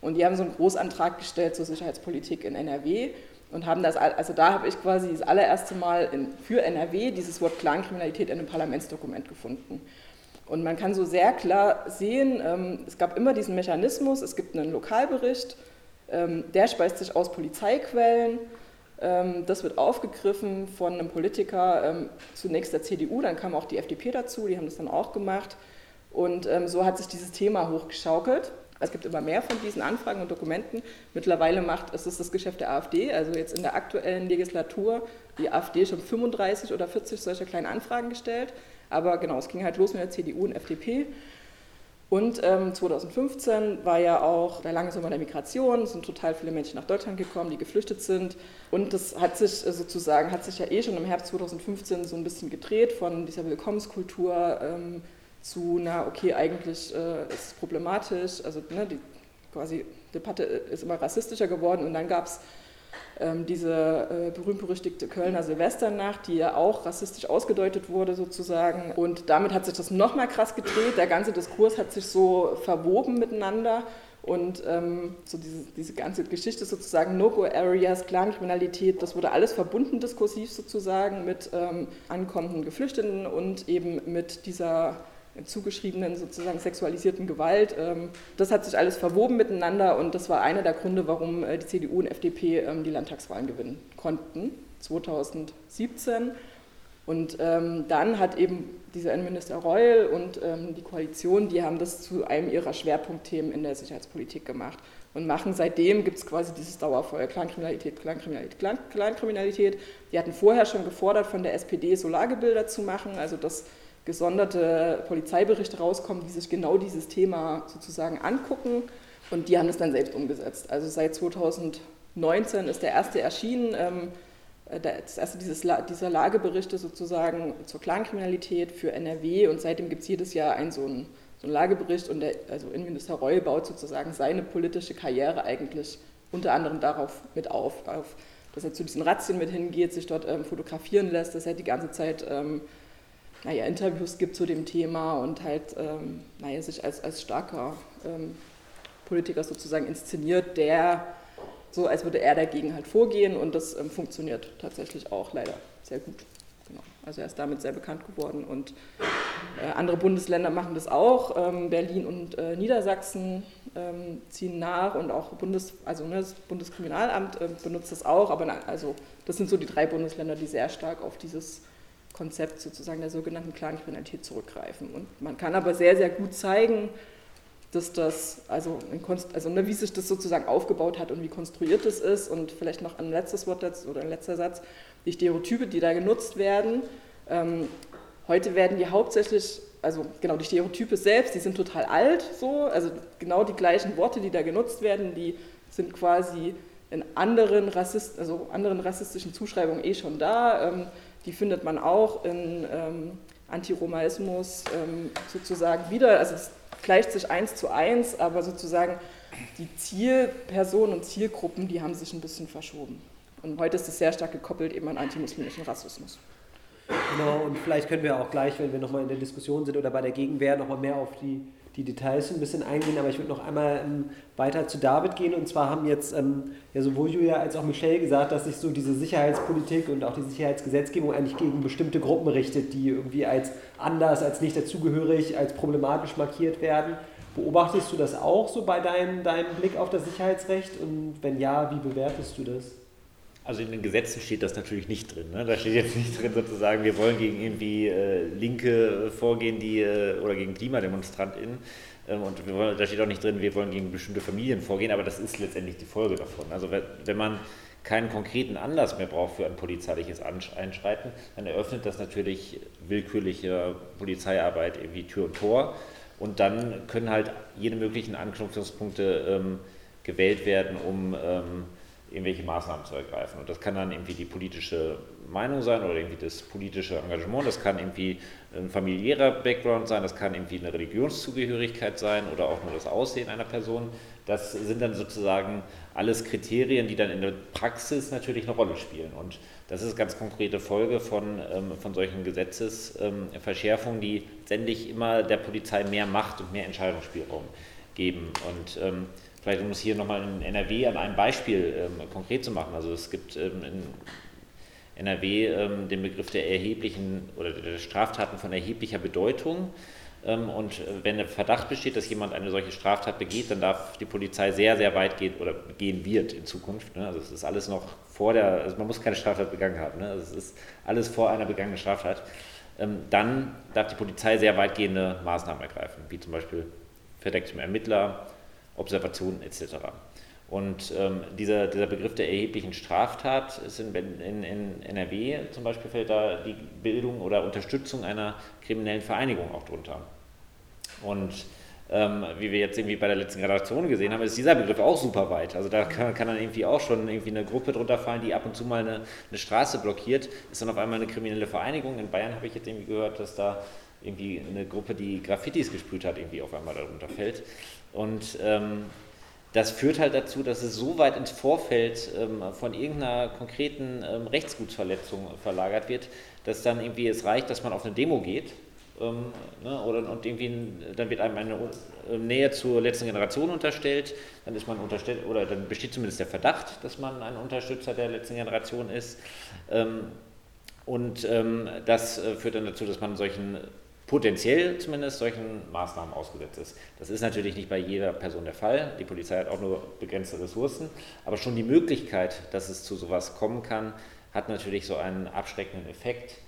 und die haben so einen Großantrag gestellt zur Sicherheitspolitik in NRW und haben das, also da habe ich quasi das allererste Mal in, für NRW dieses Wort Clankriminalität in einem Parlamentsdokument gefunden. Und man kann so sehr klar sehen, ähm, es gab immer diesen Mechanismus, es gibt einen Lokalbericht, der speist sich aus Polizeiquellen. Ähm, das wird aufgegriffen von einem Politiker, ähm, zunächst der CDU, dann kam auch die FDP dazu, die haben das dann auch gemacht. Und so hat sich dieses Thema hochgeschaukelt. Es gibt immer mehr von diesen Anfragen und Dokumenten. Mittlerweile macht es ist das Geschäft der AfD, also jetzt in der aktuellen Legislatur, die AfD schon 35 oder 40 solcher kleinen Anfragen gestellt. Aber genau, es ging halt los mit der CDU und FDP. Und ähm, 2015 war ja auch der lange Sommer der Migration, es sind total viele Menschen nach Deutschland gekommen, die geflüchtet sind. Und das hat sich äh, sozusagen, hat sich ja eh schon im Herbst 2015 so ein bisschen gedreht von dieser Willkommenskultur ähm, zu, na okay, eigentlich äh, ist es problematisch, also ne, die quasi Debatte ist immer rassistischer geworden. Und dann gab es diese äh, berühmt-berüchtigte Kölner Silvesternacht, die ja auch rassistisch ausgedeutet wurde sozusagen. Und damit hat sich das nochmal krass gedreht. Der ganze Diskurs hat sich so verwoben miteinander. Und ähm, so diese, diese ganze Geschichte sozusagen, No-Go-Areas, Clankriminalität, das wurde alles verbunden diskursiv sozusagen mit ähm, ankommenden Geflüchteten und eben mit dieser zugeschriebenen sozusagen sexualisierten Gewalt. Ähm, das hat sich alles verwoben miteinander und das war einer der Gründe, warum äh, die CDU und FDP ähm, die Landtagswahlen gewinnen konnten 2017. Und ähm, dann hat eben dieser Innenminister Reul und die Koalition, die haben das zu einem ihrer Schwerpunktthemen in der Sicherheitspolitik gemacht und machen seitdem gibt es quasi dieses Dauerfeuer Clankriminalität, Clankriminalität, Clankriminalität. Die hatten vorher schon gefordert, von der SPD Solargebilder zu machen, also das gesonderte Polizeiberichte rauskommen, die sich genau dieses Thema sozusagen angucken. Und die haben es dann selbst umgesetzt. Also seit 2019 ist der erste erschienen, ähm, äh, das erste dieses, dieser Lageberichte sozusagen zur Clankriminalität für NRW und seitdem gibt es jedes Jahr einen so einen, so einen Lagebericht und der, also Innenminister Reul baut sozusagen seine politische Karriere eigentlich unter anderem darauf mit auf, auf dass er zu diesen Razzien mit hingeht, sich dort ähm, fotografieren lässt, dass er die ganze Zeit ähm, naja, Interviews gibt zu dem Thema und halt ähm, naja, sich als, als starker ähm, Politiker sozusagen inszeniert, der so, als würde er dagegen halt vorgehen und das ähm, funktioniert tatsächlich auch leider sehr gut. Genau. Also er ist damit sehr bekannt geworden und äh, andere Bundesländer machen das auch. Ähm, Berlin und äh, Niedersachsen ähm, ziehen nach und auch Bundes, also, ne, das Bundeskriminalamt äh, benutzt das auch, aber na, also das sind so die drei Bundesländer, die sehr stark auf dieses Konzept sozusagen der sogenannten Clankriminalität zurückgreifen. Und man kann aber sehr, sehr gut zeigen, dass das, also, also ne, wie sich das sozusagen aufgebaut hat und wie konstruiert es ist. Und vielleicht noch ein letztes Wort dazu, oder ein letzter Satz, die Stereotype, die da genutzt werden. Ähm, heute werden die hauptsächlich, also genau, die Stereotype selbst, die sind total alt, so, also genau die gleichen Worte, die da genutzt werden, die sind quasi in anderen, Rassist, also anderen rassistischen Zuschreibungen eh schon da. Ähm, die findet man auch in ähm, Antiromaismus ähm, sozusagen wieder. Also es gleicht sich eins zu eins, aber sozusagen die Zielpersonen und Zielgruppen, die haben sich ein bisschen verschoben. Und heute ist es sehr stark gekoppelt eben an antimuslimischen Rassismus. Genau, und vielleicht können wir auch gleich, wenn wir nochmal in der Diskussion sind oder bei der Gegenwehr, nochmal mehr auf die, die Details ein bisschen eingehen. Aber ich würde noch einmal ähm, weiter zu David gehen. Und zwar haben jetzt ähm, ja sowohl Julia als auch Michelle gesagt, dass sich so diese Sicherheitspolitik und auch die Sicherheitsgesetzgebung eigentlich gegen bestimmte Gruppen richtet, die irgendwie als anders, als nicht dazugehörig, als problematisch markiert werden. Beobachtest du das auch so bei deinem, deinem Blick auf das Sicherheitsrecht? Und wenn ja, wie bewertest du das? Also in den Gesetzen steht das natürlich nicht drin. Ne? Da steht jetzt nicht drin, sozusagen, wir wollen gegen irgendwie äh, Linke vorgehen, die äh, oder gegen KlimademonstrantInnen. Ähm, und wollen, da steht auch nicht drin, wir wollen gegen bestimmte Familien vorgehen, aber das ist letztendlich die Folge davon. Also wenn man keinen konkreten Anlass mehr braucht für ein polizeiliches Einschreiten, dann eröffnet das natürlich willkürliche Polizeiarbeit irgendwie Tür und Tor. Und dann können halt jede möglichen Anknüpfungspunkte ähm, gewählt werden, um ähm, irgendwelche Maßnahmen zu ergreifen. Und das kann dann irgendwie die politische Meinung sein oder irgendwie das politische Engagement, das kann irgendwie ein familiärer Background sein, das kann irgendwie eine Religionszugehörigkeit sein oder auch nur das Aussehen einer Person. Das sind dann sozusagen alles Kriterien, die dann in der Praxis natürlich eine Rolle spielen. Und das ist ganz konkrete Folge von, ähm, von solchen Gesetzesverschärfungen, die letztendlich immer der Polizei mehr Macht und mehr Entscheidungsspielraum geben. Und ähm, Vielleicht um es hier nochmal in NRW an einem Beispiel ähm, konkret zu machen. Also es gibt ähm, in NRW ähm, den Begriff der erheblichen oder der Straftaten von erheblicher Bedeutung. Ähm, und wenn der Verdacht besteht, dass jemand eine solche Straftat begeht, dann darf die Polizei sehr, sehr weit gehen oder gehen wird in Zukunft. Ne? Also es ist alles noch vor der, also man muss keine Straftat begangen haben. Ne? Also es ist alles vor einer begangenen Straftat. Ähm, dann darf die Polizei sehr weitgehende Maßnahmen ergreifen, wie zum Beispiel verdecktem Ermittler, Observationen etc. Und ähm, dieser, dieser Begriff der erheblichen Straftat ist in, in, in, NRW zum Beispiel fällt da die Bildung oder Unterstützung einer kriminellen Vereinigung auch drunter. Und ähm, wie wir jetzt irgendwie bei der letzten Generation gesehen haben, ist dieser Begriff auch super weit. Also da kann, kann, dann irgendwie auch schon irgendwie eine Gruppe drunter fallen, die ab und zu mal eine, eine Straße blockiert, ist dann auf einmal eine kriminelle Vereinigung. In Bayern habe ich jetzt irgendwie gehört, dass da irgendwie eine Gruppe, die Graffitis gesprüht hat, irgendwie auf einmal darunter fällt. Und ähm, das führt halt dazu, dass es so weit ins Vorfeld ähm, von irgendeiner konkreten ähm, Rechtsgutsverletzung verlagert wird, dass dann irgendwie es reicht, dass man auf eine Demo geht ähm, ne, oder, und irgendwie dann wird einem eine äh, Nähe zur letzten Generation unterstellt, dann ist man unterstellt oder dann besteht zumindest der Verdacht, dass man ein Unterstützer der letzten Generation ist. Ähm, und ähm, das äh, führt dann dazu, dass man solchen potenziell zumindest solchen Maßnahmen ausgesetzt ist. Das ist natürlich nicht bei jeder Person der Fall. Die Polizei hat auch nur begrenzte Ressourcen, aber schon die Möglichkeit, dass es zu sowas kommen kann, hat natürlich so einen abschreckenden Effekt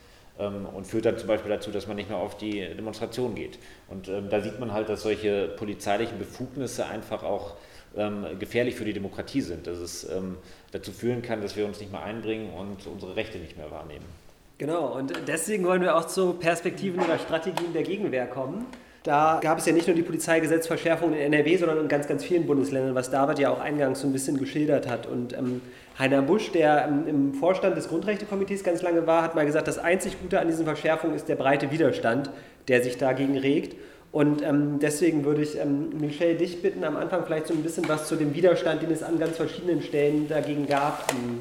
ähm, und führt dann zum Beispiel dazu, dass man nicht mehr auf die Demonstration geht. Und ähm, da sieht man halt, dass solche polizeilichen Befugnisse einfach auch ähm, gefährlich für die Demokratie sind, dass es ähm, dazu führen kann, dass wir uns nicht mehr einbringen und unsere Rechte nicht mehr wahrnehmen. Genau, und deswegen wollen wir auch zu Perspektiven oder Strategien der Gegenwehr kommen. Da gab es ja nicht nur die Polizeigesetzverschärfung in NRW, sondern in ganz, ganz vielen Bundesländern, was David ja auch eingangs so ein bisschen geschildert hat. Und ähm, Heiner Busch, der ähm, im Vorstand des Grundrechtekomitees ganz lange war, hat mal gesagt, das einzig Gute an diesen Verschärfungen ist der breite Widerstand, der sich dagegen regt. Und ähm, deswegen würde ich ähm, Michelle dich bitten, am Anfang vielleicht so ein bisschen was zu dem Widerstand, den es an ganz verschiedenen Stellen dagegen gab, ähm,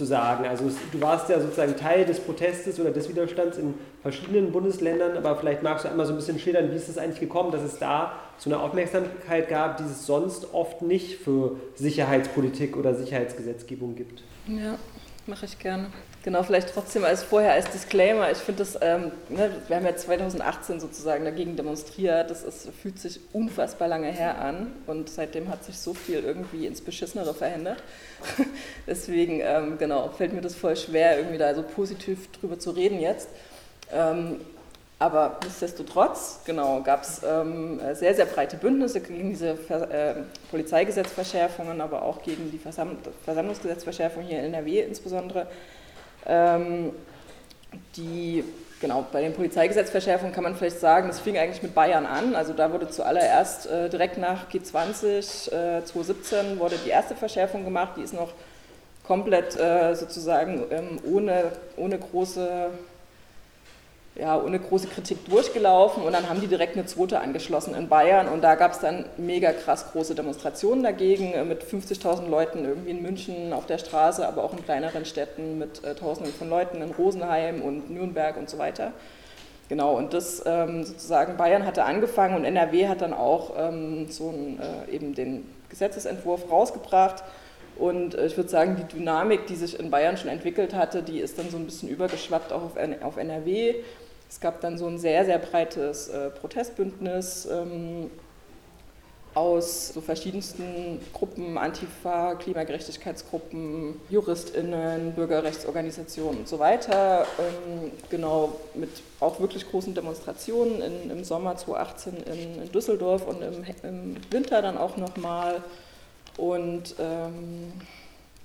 zu sagen. Also du warst ja sozusagen Teil des Protestes oder des Widerstands in verschiedenen Bundesländern, aber vielleicht magst du einmal so ein bisschen schildern, wie ist es eigentlich gekommen, dass es da so eine Aufmerksamkeit gab, die es sonst oft nicht für Sicherheitspolitik oder Sicherheitsgesetzgebung gibt. Ja, mache ich gerne. Genau, vielleicht trotzdem als vorher als Disclaimer. Ich finde das, ähm, ne, wir haben ja 2018 sozusagen dagegen demonstriert. Das ist, fühlt sich unfassbar lange her an und seitdem hat sich so viel irgendwie ins Beschissenere verändert. *laughs* Deswegen, ähm, genau, fällt mir das voll schwer, irgendwie da so positiv drüber zu reden jetzt. Ähm, aber nichtsdestotrotz, genau, gab es ähm, sehr, sehr breite Bündnisse gegen diese Ver äh, Polizeigesetzverschärfungen, aber auch gegen die Versam Versammlungsgesetzverschärfung hier in NRW insbesondere. Ähm, die, genau, bei den Polizeigesetzverschärfungen kann man vielleicht sagen, das fing eigentlich mit Bayern an. Also da wurde zuallererst äh, direkt nach G20 äh, 2017 wurde die erste Verschärfung gemacht. Die ist noch komplett äh, sozusagen ähm, ohne, ohne große ja, ohne große Kritik durchgelaufen und dann haben die direkt eine zweite angeschlossen in Bayern und da gab es dann mega krass große Demonstrationen dagegen äh, mit 50.000 Leuten irgendwie in München auf der Straße, aber auch in kleineren Städten mit äh, Tausenden von Leuten in Rosenheim und Nürnberg und so weiter. Genau, und das ähm, sozusagen Bayern hatte angefangen und NRW hat dann auch ähm, so ein, äh, eben den Gesetzesentwurf rausgebracht. Und äh, ich würde sagen, die Dynamik, die sich in Bayern schon entwickelt hatte, die ist dann so ein bisschen übergeschwappt auch auf NRW. Es gab dann so ein sehr, sehr breites äh, Protestbündnis ähm, aus so verschiedensten Gruppen, Antifa, Klimagerechtigkeitsgruppen, JuristInnen, Bürgerrechtsorganisationen und so weiter. Ähm, genau, mit auch wirklich großen Demonstrationen in, im Sommer 2018 in, in Düsseldorf und im, im, Winter dann auch nochmal. Und ähm,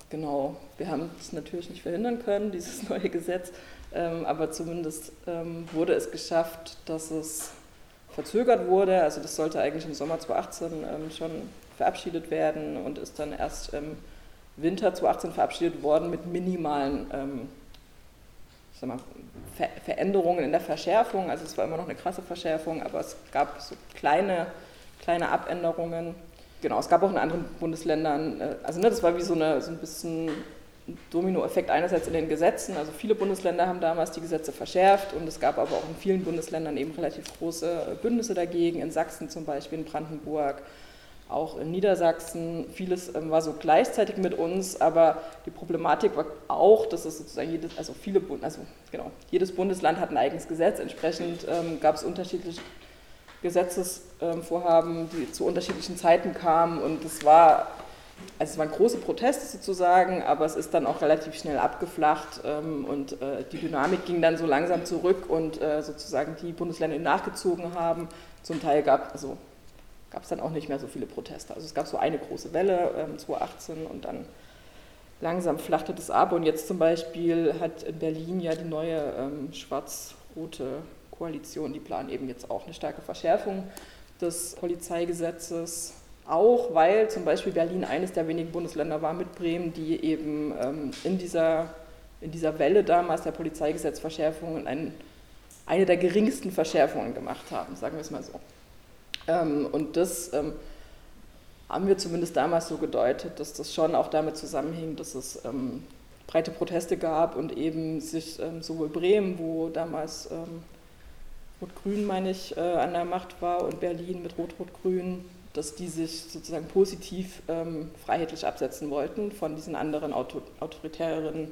genau, wir haben es natürlich nicht verhindern können, dieses *laughs* neue Gesetz. Ähm, aber zumindest ähm, wurde es geschafft, dass es verzögert wurde. Also das sollte eigentlich im Sommer 2018 ähm, schon verabschiedet werden und ist dann erst im Winter 2018 verabschiedet worden mit minimalen mal, Ver Veränderungen in der Verschärfung. Also es war immer noch eine krasse Verschärfung, aber es gab so kleine, kleine Abänderungen. Genau, es gab auch in anderen Bundesländern, äh, also ne, das war wie so, eine, so ein bisschen Dominoeffekt einerseits in den Gesetzen, also viele Bundesländer haben damals die Gesetze verschärft und es gab aber auch in vielen Bundesländern eben relativ große Bündnisse dagegen, in Sachsen zum Beispiel, in Brandenburg, auch in Niedersachsen. Vieles ähm, war so gleichzeitig mit uns, aber die Problematik war auch, dass es sozusagen jedes, also viele, also genau, jedes Bundesland hat ein eigenes Gesetz, entsprechend ähm, gab es unterschiedliche Gesetzesvorhaben, die zu unterschiedlichen Zeiten kamen und es war also es waren große Proteste sozusagen, aber es ist dann auch relativ schnell abgeflacht ähm, und äh, die Dynamik ging dann so langsam zurück und äh, sozusagen die Bundesländer nachgezogen haben. Zum Teil gab also es dann auch nicht mehr so viele Proteste. Also es gab so eine große Welle ähm, 2018 und dann langsam flachte das ab. Und jetzt zum Beispiel hat in Berlin ja die neue ähm, schwarz-rote Koalition, die planen eben jetzt auch eine starke Verschärfung des Polizeigesetzes auch weil zum Beispiel Berlin eines der wenigen Bundesländer war mit Bremen, die eben ähm, in, dieser, in dieser Welle damals der Polizeigesetzverschärfungen ein, eine der geringsten Verschärfungen gemacht haben, sagen wir es mal so. Ähm, und das ähm, haben wir zumindest damals so gedeutet, dass das schon auch damit zusammenhing, dass es ähm, breite Proteste gab und eben sich ähm, sowohl Bremen, wo damals ähm, Rot-Grün, meine ich, äh, an der Macht war und Berlin mit Rot-Rot-Grün, dass die sich sozusagen positiv ähm, freiheitlich absetzen wollten von diesen anderen auto, autoritäreren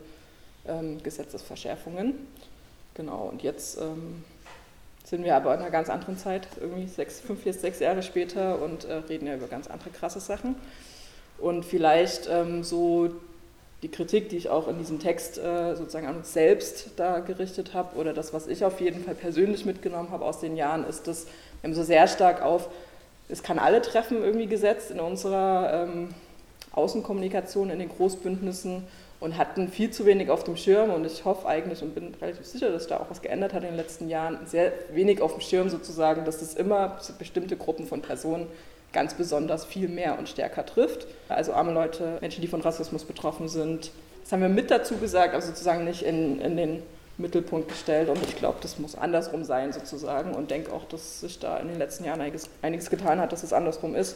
ähm, Gesetzesverschärfungen. Genau, und jetzt ähm, sind wir aber in einer ganz anderen Zeit, irgendwie sechs, fünf, vier, sechs Jahre später und äh, reden ja über ganz andere krasse Sachen. Und vielleicht ähm, so die Kritik, die ich auch in diesem Text äh, sozusagen an uns selbst da gerichtet habe, oder das, was ich auf jeden Fall persönlich mitgenommen habe aus den Jahren, ist, dass wir so sehr stark auf es kann alle treffen irgendwie gesetzt in unserer ähm, Außenkommunikation in den Großbündnissen und hatten viel zu wenig auf dem Schirm und ich hoffe eigentlich und bin relativ sicher, dass da auch was geändert hat in den letzten Jahren, sehr wenig auf dem Schirm sozusagen, dass es immer bestimmte Gruppen von Personen ganz besonders viel mehr und stärker trifft. Also arme Leute, Menschen, die von Rassismus betroffen sind. Das haben wir mit dazu gesagt, aber sozusagen nicht in, in den Mittelpunkt gestellt und ich glaube, das muss andersrum sein sozusagen und denke auch, dass sich da in den letzten Jahren einiges, einiges getan hat, dass es andersrum ist.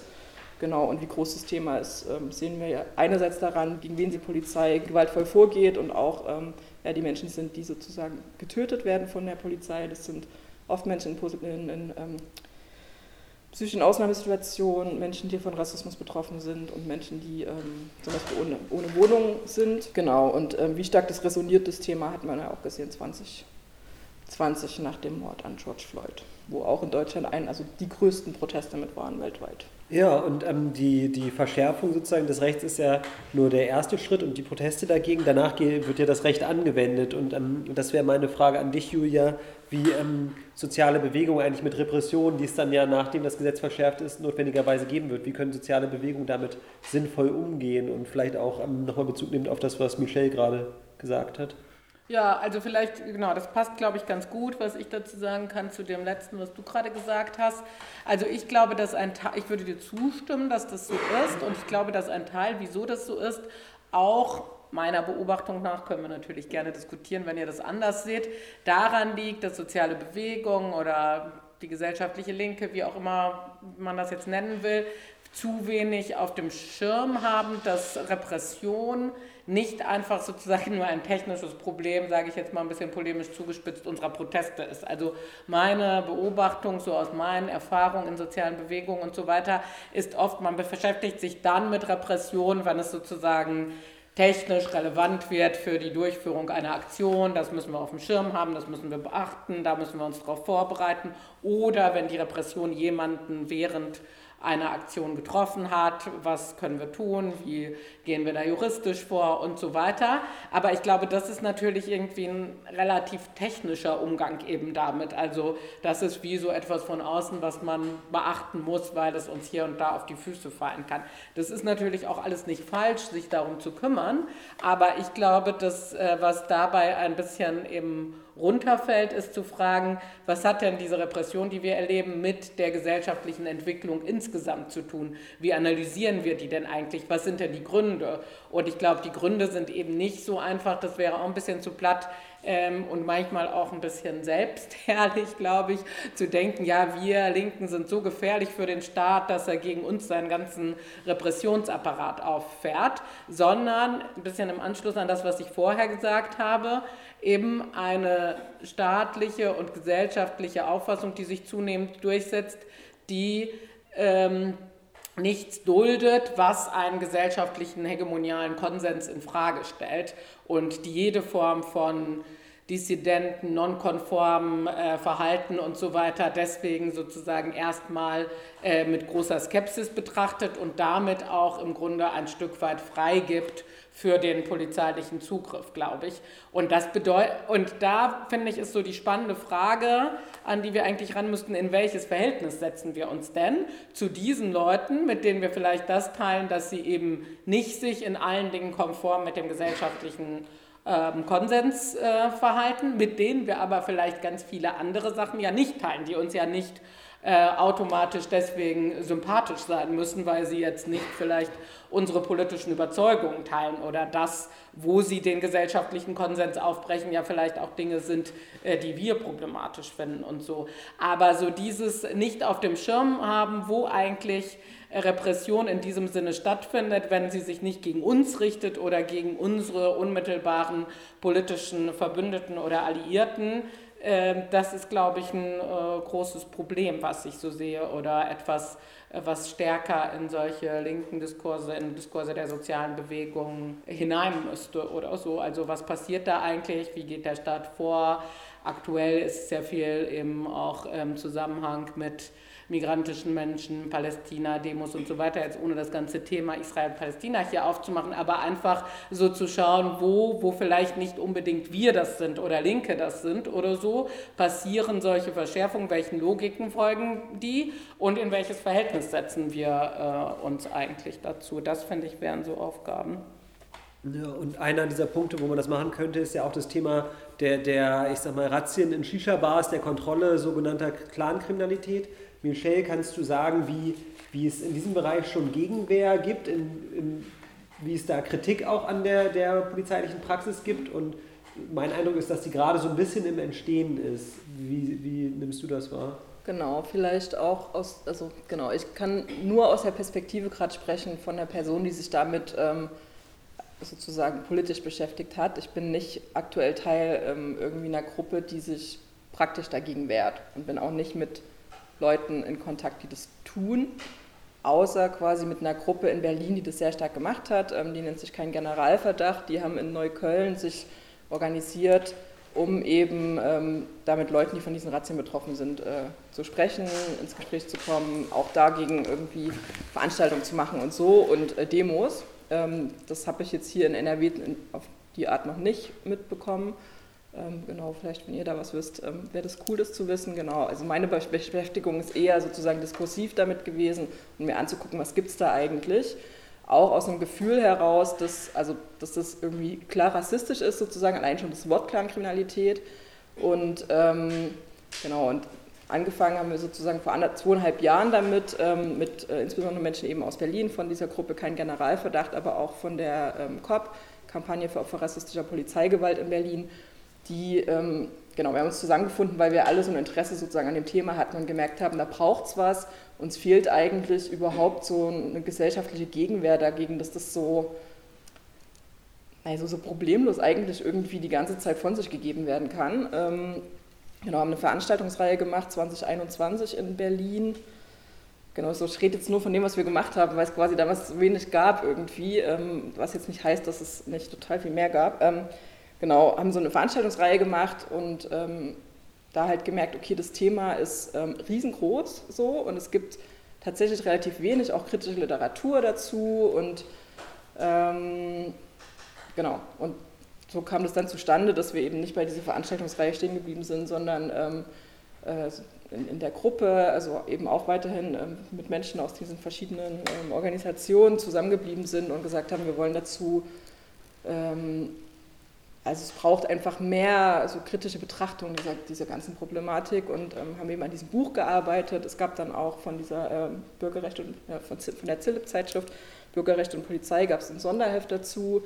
Genau, und wie groß das Thema ist, ähm, sehen wir ja einerseits daran, gegen wen die Polizei gewaltvoll vorgeht und auch ähm, ja, die Menschen sind, die sozusagen getötet werden von der Polizei. Das sind oft Menschen in, in, in ähm, psychischen Ausnahmesituationen, Menschen, die von Rassismus betroffen sind und Menschen, die ähm, zum Beispiel ohne, ohne Wohnung sind. Genau, und ähm, wie stark das resoniert, das Thema, hat man ja auch gesehen 2020 nach dem Mord an George Floyd, wo auch in Deutschland ein, also die größten Proteste mit waren weltweit. Ja, und ähm, die, die Verschärfung sozusagen des Rechts ist ja nur der erste Schritt und die Proteste dagegen. Danach wird ja das Recht angewendet. Und ähm, das wäre meine Frage an dich, Julia, wie ähm, soziale Bewegungen eigentlich mit Repressionen, die es dann ja, nachdem das Gesetz verschärft ist, notwendigerweise geben wird. Wie können soziale Bewegungen damit sinnvoll umgehen und vielleicht auch ähm, nochmal Bezug nehmen auf das, was Michelle gerade gesagt hat? Ja, also vielleicht, genau, das passt, glaube ich, ganz gut, was ich dazu sagen kann zu dem letzten, was du gerade gesagt hast. Also ich glaube, dass ein Teil, ich würde dir zustimmen, dass das so ist und ich glaube, dass ein Teil, wieso das so ist, auch meiner Beobachtung nach, können wir natürlich gerne diskutieren, wenn ihr das anders seht, daran liegt, dass soziale Bewegungen oder die gesellschaftliche Linke, wie auch immer man das jetzt nennen will, zu wenig auf dem Schirm haben, dass Repression nicht einfach sozusagen nur ein technisches Problem, sage ich jetzt mal ein bisschen polemisch zugespitzt, unserer Proteste ist. Also meine Beobachtung so aus meinen Erfahrungen in sozialen Bewegungen und so weiter ist oft, man beschäftigt sich dann mit Repression, wenn es sozusagen technisch relevant wird für die Durchführung einer Aktion. Das müssen wir auf dem Schirm haben, das müssen wir beachten, da müssen wir uns darauf vorbereiten. Oder wenn die Repression jemanden während eine Aktion getroffen hat, was können wir tun, wie gehen wir da juristisch vor und so weiter. Aber ich glaube, das ist natürlich irgendwie ein relativ technischer Umgang eben damit. Also das ist wie so etwas von außen, was man beachten muss, weil es uns hier und da auf die Füße fallen kann. Das ist natürlich auch alles nicht falsch, sich darum zu kümmern, aber ich glaube, dass äh, was dabei ein bisschen eben runterfällt, ist zu fragen, was hat denn diese Repression, die wir erleben, mit der gesellschaftlichen Entwicklung insgesamt zu tun? Wie analysieren wir die denn eigentlich? Was sind denn die Gründe? Und ich glaube, die Gründe sind eben nicht so einfach, das wäre auch ein bisschen zu platt, ähm, und manchmal auch ein bisschen selbstherrlich, *laughs* glaube ich, zu denken, ja, wir Linken sind so gefährlich für den Staat, dass er gegen uns seinen ganzen Repressionsapparat auffährt, sondern ein bisschen im Anschluss an das, was ich vorher gesagt habe, eben eine staatliche und gesellschaftliche Auffassung, die sich zunehmend durchsetzt, die ähm, nichts duldet, was einen gesellschaftlichen hegemonialen Konsens in Frage stellt und die jede Form von dissidenten, nonkonformen äh, Verhalten und so weiter deswegen sozusagen erstmal äh, mit großer Skepsis betrachtet und damit auch im Grunde ein Stück weit freigibt für den polizeilichen Zugriff, glaube ich. Und das bedeutet, und da finde ich, ist so die spannende Frage, an die wir eigentlich ran müssten, in welches Verhältnis setzen wir uns denn zu diesen Leuten, mit denen wir vielleicht das teilen, dass sie eben nicht sich in allen Dingen konform mit dem gesellschaftlichen ähm, Konsens äh, verhalten, mit denen wir aber vielleicht ganz viele andere Sachen ja nicht teilen, die uns ja nicht äh, automatisch deswegen sympathisch sein müssen, weil sie jetzt nicht vielleicht unsere politischen Überzeugungen teilen oder das, wo sie den gesellschaftlichen Konsens aufbrechen, ja vielleicht auch Dinge sind, äh, die wir problematisch finden und so. Aber so dieses nicht auf dem Schirm haben, wo eigentlich Repression in diesem Sinne stattfindet, wenn sie sich nicht gegen uns richtet oder gegen unsere unmittelbaren politischen Verbündeten oder Alliierten, das ist, glaube ich, ein äh, großes Problem, was ich so sehe oder etwas, äh, was stärker in solche linken Diskurse, in Diskurse der sozialen Bewegungen hinein müsste oder so. Also was passiert da eigentlich? Wie geht der Staat vor? Aktuell ist sehr viel eben auch im Zusammenhang mit migrantischen Menschen, Palästina, Demos und so weiter, jetzt ohne das ganze Thema Israel-Palästina hier aufzumachen, aber einfach so zu schauen, wo, wo vielleicht nicht unbedingt wir das sind oder Linke das sind oder so, passieren solche Verschärfungen, welchen Logiken folgen die und in welches Verhältnis setzen wir äh, uns eigentlich dazu. Das, finde ich, wären so Aufgaben. Ja, und einer dieser Punkte, wo man das machen könnte, ist ja auch das Thema der, der ich sag mal, Razzien in Shisha-Bars, der Kontrolle sogenannter Clankriminalität. Michelle, kannst du sagen, wie, wie es in diesem Bereich schon Gegenwehr gibt, in, in, wie es da Kritik auch an der, der polizeilichen Praxis gibt? Und mein Eindruck ist, dass die gerade so ein bisschen im Entstehen ist. Wie, wie nimmst du das wahr? Genau, vielleicht auch aus, also genau, ich kann nur aus der Perspektive gerade sprechen von der Person, die sich damit ähm, sozusagen politisch beschäftigt hat. Ich bin nicht aktuell Teil ähm, irgendwie einer Gruppe, die sich praktisch dagegen wehrt und bin auch nicht mit Leuten in Kontakt, die das tun, außer quasi mit einer Gruppe in Berlin, die das sehr stark gemacht hat. Ähm, die nennt sich kein Generalverdacht. Die haben in Neukölln sich organisiert, um eben ähm, da mit Leuten, die von diesen Razzien betroffen sind, äh, zu sprechen, ins Gespräch zu kommen, auch dagegen irgendwie Veranstaltungen zu machen und so und äh, Demos. Ähm, das habe ich jetzt hier in NRW auf die Art noch nicht mitbekommen. Ähm, genau, vielleicht, wenn ihr da was wisst, ähm, wäre das cool, das zu wissen. Genau, also meine Beschäftigung ist eher sozusagen diskursiv damit gewesen und mir anzugucken, was gibt es da eigentlich. Auch aus einem Gefühl heraus, dass, also, dass das irgendwie klar rassistisch ist, sozusagen, allein schon das Wort Clankriminalität. Und ähm, genau, und Angefangen haben wir sozusagen vor zweieinhalb Jahren damit, ähm, mit äh, insbesondere Menschen eben aus Berlin, von dieser Gruppe Kein Generalverdacht, aber auch von der ähm, COP, Kampagne für Opfer rassistischer Polizeigewalt in Berlin, die, ähm, genau, wir haben uns zusammengefunden, weil wir alle so ein Interesse sozusagen an dem Thema hatten und gemerkt haben, da braucht es was. Uns fehlt eigentlich überhaupt so eine gesellschaftliche Gegenwehr dagegen, dass das so, also so problemlos eigentlich irgendwie die ganze Zeit von sich gegeben werden kann. Ähm, Genau, haben eine Veranstaltungsreihe gemacht, 2021 in Berlin. Genau, so ich rede jetzt nur von dem, was wir gemacht haben, weil es quasi damals wenig gab irgendwie, ähm, was jetzt nicht heißt, dass es nicht total viel mehr gab. Ähm, genau, haben so eine Veranstaltungsreihe gemacht und ähm, da halt gemerkt, okay, das Thema ist ähm, riesengroß so und es gibt tatsächlich relativ wenig, auch kritische Literatur dazu und ähm, genau, und so kam das dann zustande, dass wir eben nicht bei dieser Veranstaltungsreihe stehen geblieben sind, sondern ähm, äh, in, in, der Gruppe, also eben auch weiterhin ähm, mit Menschen aus diesen verschiedenen ähm, Organisationen zusammengeblieben sind und gesagt haben, wir wollen dazu, also es braucht einfach mehr so kritische Betrachtung dieser, dieser ganzen Problematik und ähm, haben eben an diesem Buch gearbeitet. Es gab dann auch von dieser ähm, Bürgerrecht und ja, von, von der Zillip-Zeitschrift Bürgerrecht und Polizei gab es ein Sonderheft dazu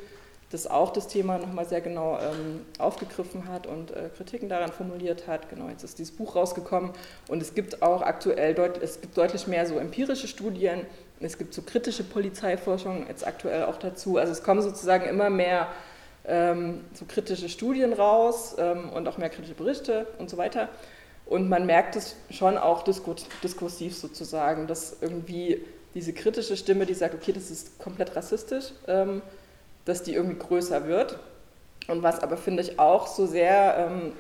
das auch das Thema nochmal sehr genau ähm, aufgegriffen hat und äh, Kritiken daran formuliert hat. Genau, jetzt ist dieses Buch rausgekommen und es gibt auch aktuell deut es gibt deutlich mehr so empirische Studien, es gibt so kritische Polizeiforschung jetzt aktuell auch dazu. Also es kommen sozusagen immer mehr ähm, so kritische Studien raus ähm, und auch mehr kritische Berichte und so weiter. Und man merkt es schon auch diskursiv sozusagen, dass irgendwie diese kritische Stimme, die sagt, okay, das ist komplett rassistisch, ähm, dass die irgendwie größer wird. Und was aber, finde ich, auch so sehr, ähm,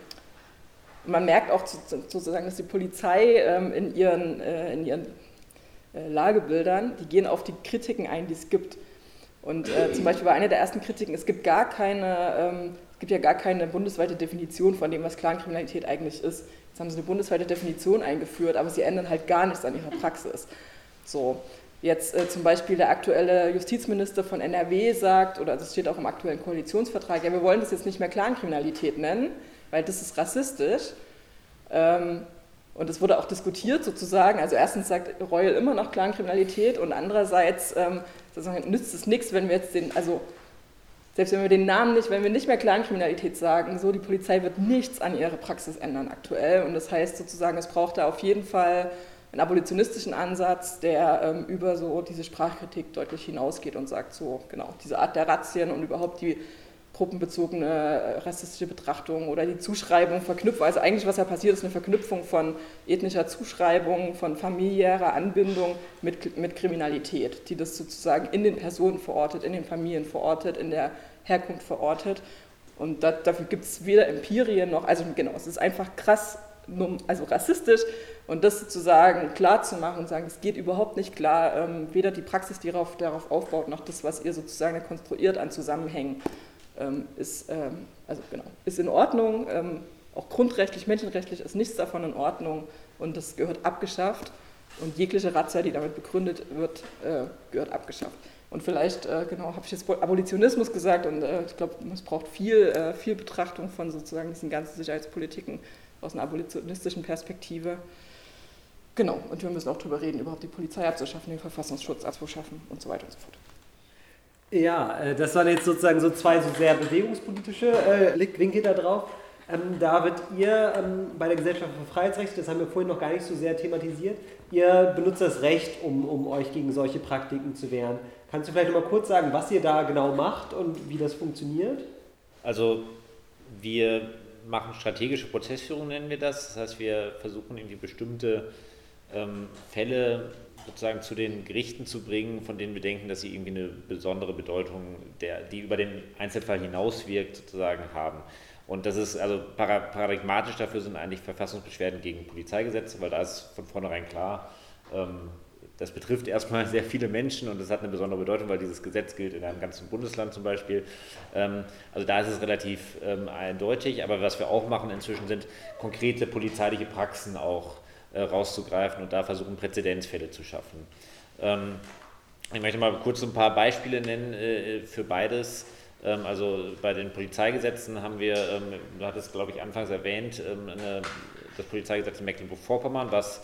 man merkt auch sozusagen, dass die Polizei ähm, in ihren, äh, in ihren äh, Lagebildern, die gehen auf die Kritiken ein, die es gibt. Und äh, zum Beispiel war eine der ersten Kritiken, es gibt gar keine, ähm, es gibt ja gar keine bundesweite Definition von dem, was Clankriminalität eigentlich ist. Jetzt haben sie eine bundesweite Definition eingeführt, aber sie ändern halt gar nichts an ihrer Praxis. So. Jetzt äh, zum Beispiel der aktuelle Justizminister von NRW sagt, oder das steht auch im aktuellen Koalitionsvertrag, ja, wir wollen das jetzt nicht mehr Clankriminalität nennen, weil das ist rassistisch. Ähm, und es wurde auch diskutiert sozusagen. Also erstens sagt Royal immer noch Clankriminalität und andererseits ähm, nützt es nichts, wenn wir jetzt den, also selbst wenn wir den Namen nicht, wenn wir nicht mehr Clankriminalität sagen, so die Polizei wird nichts an ihrer Praxis ändern aktuell. Und das heißt sozusagen, es braucht da auf jeden Fall einen abolitionistischen Ansatz, der ähm, über so diese Sprachkritik deutlich hinausgeht und sagt, so genau, diese Art der Razzien und überhaupt die gruppenbezogene äh, rassistische Betrachtung oder die Zuschreibung verknüpft. Also eigentlich, was ja passiert, ist eine Verknüpfung von ethnischer Zuschreibung, von familiärer Anbindung mit, mit Kriminalität, die das sozusagen in den Personen verortet, in den Familien verortet, in der Herkunft verortet. Und da, dafür gibt es weder Empirien noch, also genau, es ist einfach krass, also rassistisch und das sozusagen klar zu machen und sagen, es geht überhaupt nicht klar, ähm, weder die Praxis, die darauf, darauf aufbaut, noch das, was ihr sozusagen konstruiert an Zusammenhängen, ist, ähm, also genau, ist in Ordnung. Ähm, auch grundrechtlich, menschenrechtlich ist nichts davon in Ordnung und das gehört abgeschafft. Und jegliche Razzia, die damit begründet wird, äh, gehört abgeschafft. Und vielleicht, äh, genau, habe ich jetzt Abolitionismus gesagt und äh, ich glaube, es braucht viel, viel Betrachtung von sozusagen diesen ganzen Sicherheitspolitiken aus einer abolitionistischen Perspektive. Genau, und wir müssen auch darüber reden, überhaupt die Polizei abzuschaffen, den Verfassungsschutz abzuschaffen und so weiter und so fort. Ja, äh, das waren jetzt sozusagen so zwei so sehr bewegungspolitische äh, Blickwinkel da drauf. Ähm, David, ihr ähm, bei der Gesellschaft für Freiheitsrechte, das haben wir vorhin noch gar nicht so sehr thematisiert, ihr benutzt das Recht, um, um euch gegen solche Praktiken zu wehren. Kannst du vielleicht noch mal kurz sagen, was ihr da genau macht und wie das funktioniert? Also wir machen strategische Prozessführung, nennen wir das. Das heißt, wir versuchen irgendwie bestimmte ähm, Fälle sozusagen zu den Gerichten zu bringen, von denen wir denken, dass sie irgendwie eine besondere Bedeutung, der, die über den Einzelfall hinauswirkt, sozusagen haben. Und das ist also paradigmatisch dafür sind eigentlich Verfassungsbeschwerden gegen Polizeigesetze, weil da ist von vornherein klar, ähm, das betrifft erstmal sehr viele Menschen und das hat eine besondere Bedeutung, weil dieses Gesetz gilt in einem ganzen Bundesland zum Beispiel. Ähm, also da ist es relativ ähm, eindeutig, aber was wir auch machen inzwischen sind konkrete polizeiliche Praxen auch äh, rauszugreifen und da versuchen, Präzedenzfälle zu schaffen. Ähm, ich möchte mal kurz ein paar Beispiele nennen äh, für beides. Ähm, also bei den Polizeigesetzen haben wir, ähm, du hattest glaube ich anfangs erwähnt, eine, das Polizeigesetz in Mecklenburg-Vorpommern, was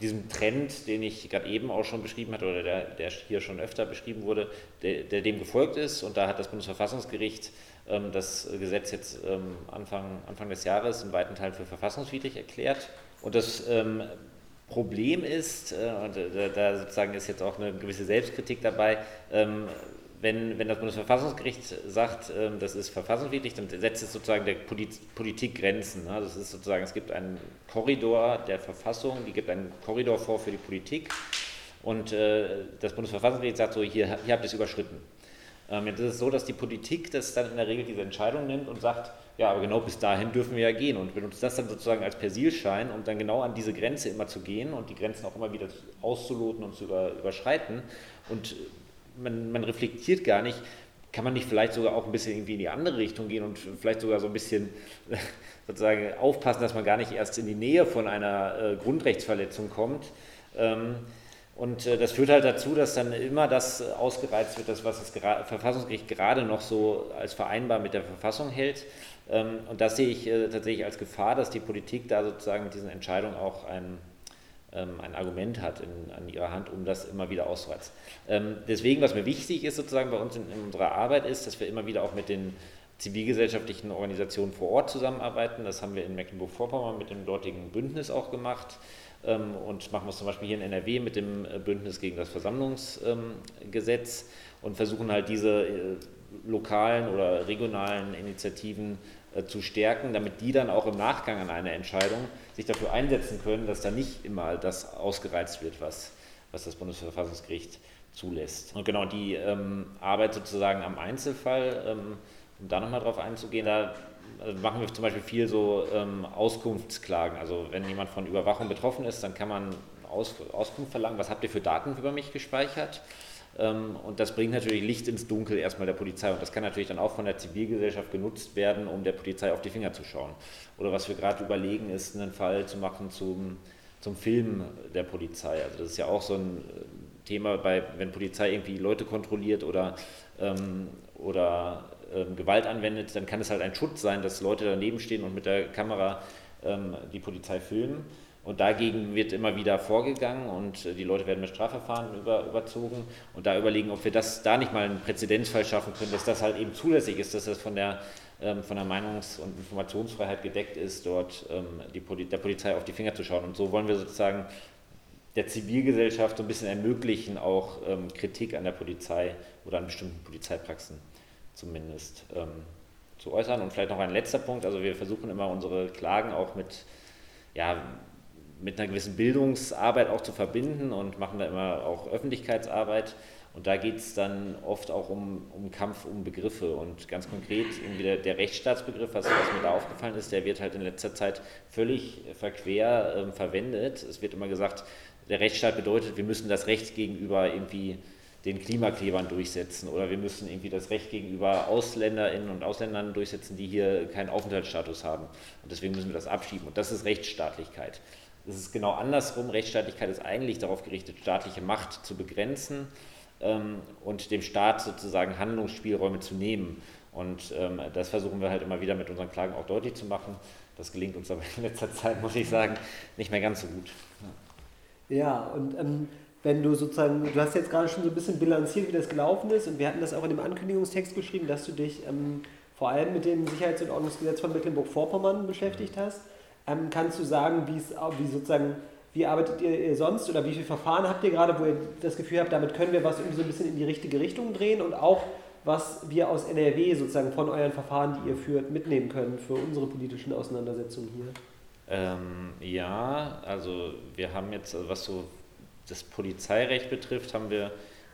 diesem Trend, den ich gerade eben auch schon beschrieben hatte oder der, der hier schon öfter beschrieben wurde, der, der, dem gefolgt ist. Und da hat das Bundesverfassungsgericht ähm, das Gesetz jetzt ähm, Anfang, Anfang des Jahres in weiten Teilen für verfassungswidrig erklärt. Und das ähm, Problem ist, äh, und da, da, sozusagen ist jetzt auch eine gewisse Selbstkritik dabei, ähm, wenn, wenn das Bundesverfassungsgericht sagt, ähm, das ist verfassungswidrig, dann setzt es sozusagen der Politik Grenzen. Ne? Das ist sozusagen, es gibt einen Korridor der Verfassung, die gibt einen Korridor vor für die Politik und äh, das Bundesverfassungsgericht sagt so, hier, hier habt ihr es überschritten. Ähm, jetzt ist es so, dass die Politik das dann in der Regel diese Entscheidung nimmt und sagt, ja, aber genau bis dahin dürfen wir ja gehen und benutzt das dann sozusagen als Persilschein, um dann genau an diese Grenze immer zu gehen und die Grenzen auch immer wieder auszuloten und zu über, überschreiten. Und man, man reflektiert gar nicht, kann man nicht vielleicht sogar auch ein bisschen irgendwie in die andere Richtung gehen und vielleicht sogar so ein bisschen *laughs* sozusagen aufpassen, dass man gar nicht erst in die Nähe von einer äh, Grundrechtsverletzung kommt. Ähm, und äh, das führt halt dazu, dass dann immer das ausgereizt wird, das, was das Verfassungsgericht gerade noch so als vereinbar mit der Verfassung hält. Ähm, und das sehe ich äh, tatsächlich als Gefahr, dass die Politik da sozusagen mit diesen Entscheidungen auch ein, ähm, ein Argument hat in, an ihrer Hand, um das immer wieder auszureizen. Ähm, deswegen, was mir wichtig ist sozusagen bei uns in, in unserer Arbeit, ist, dass wir immer wieder auch mit den zivilgesellschaftlichen Organisationen vor Ort zusammenarbeiten. Das haben wir in Mecklenburg-Vorpommern mit dem dortigen Bündnis auch gemacht und machen wir es zum Beispiel hier in NRW mit dem äh, Bündnis gegen das Versammlungsgesetz und versuchen halt diese äh, lokalen oder regionalen Initiativen zu stärken, damit die dann auch im Nachgang an eine Entscheidung sich dafür einsetzen können, dass da nicht immer das ausgereizt wird, was, was das Bundesverfassungsgericht zulässt. Und genau die ähm, Arbeit sozusagen am Einzelfall, ähm, um da nochmal drauf einzugehen, da also machen wir zum Beispiel viel so ähm, Auskunftsklagen. Also wenn jemand von Überwachung betroffen ist, dann kann man Aus, Auskunft verlangen, was habt ihr für Daten über mich gespeichert? Ähm, und das bringt natürlich Licht ins Dunkel erstmal der Polizei. Und das kann natürlich dann auch von der Zivilgesellschaft genutzt werden, um der Polizei auf die Finger zu schauen. Oder was wir gerade überlegen, ist einen Fall zu machen zum, zum Film der Polizei. Also das ist ja auch so ein äh, Thema, bei, wenn Polizei irgendwie Leute kontrolliert oder, ähm, oder ähm, Gewalt anwendet, dann kann es halt ein Schutz sein, dass Leute daneben stehen und mit der Kamera ähm, die Polizei filmen. Und dagegen wird immer wieder vorgegangen und äh, die Leute werden mit Strafverfahren über, überzogen. Und da überlegen, ob wir das da nicht mal einen Präzedenzfall schaffen können, dass das halt eben zulässig ist, dass das von der, ähm, von der Meinungs- und Informationsfreiheit gedeckt ist, dort ähm, die Poli der Polizei auf die Finger zu schauen. Und so wollen wir sozusagen der Zivilgesellschaft so ein bisschen ermöglichen, auch ähm, Kritik an der Polizei oder an bestimmten Polizeipraxen zumindest ähm, zu äußern. Und vielleicht noch ein letzter Punkt, also wir versuchen immer unsere Klagen auch mit, ja, mit einer gewissen Bildungsarbeit auch zu verbinden und machen da immer auch Öffentlichkeitsarbeit. Und da geht es dann oft auch um, um Kampf um Begriffe. Und ganz konkret irgendwie der, der Rechtsstaatsbegriff, was, was, mir da aufgefallen ist, der wird halt in letzter Zeit völlig verquer ähm, verwendet. Es wird immer gesagt, der Rechtsstaat bedeutet, wir müssen das Recht gegenüber irgendwie den Klimaklebern durchsetzen oder wir müssen irgendwie das Recht gegenüber Ausländerinnen und Ausländern durchsetzen, die hier keinen Aufenthaltsstatus haben. Und deswegen müssen wir das abschieben. Und das ist Rechtsstaatlichkeit. Es ist genau andersrum. Rechtsstaatlichkeit ist eigentlich darauf gerichtet, staatliche Macht zu begrenzen ähm, und dem Staat sozusagen Handlungsspielräume zu nehmen. Und ähm, das versuchen wir halt immer wieder mit unseren Klagen auch deutlich zu machen. Das gelingt uns aber in letzter Zeit, muss ich sagen, nicht mehr ganz so gut. Ja, und ähm, wenn du sozusagen, du hast jetzt gerade schon so ein bisschen bilanziert, wie das gelaufen ist und wir hatten das auch in dem Ankündigungstext geschrieben, dass du dich ähm, vor allem mit dem Sicherheits- und Ordnungsgesetz von Mecklenburg-Vorpommern beschäftigt hast. Ähm, kannst du sagen, wie es wie sozusagen wie arbeitet ihr sonst oder wie viele Verfahren habt ihr gerade, wo ihr das Gefühl habt, damit können wir was irgendwie so ein bisschen in die richtige Richtung drehen und auch was wir aus NRW sozusagen von euren Verfahren, die ihr führt, mitnehmen können für unsere politischen Auseinandersetzungen hier? Ähm, ja, also wir haben jetzt, also was so das Polizeirecht betrifft, haben wir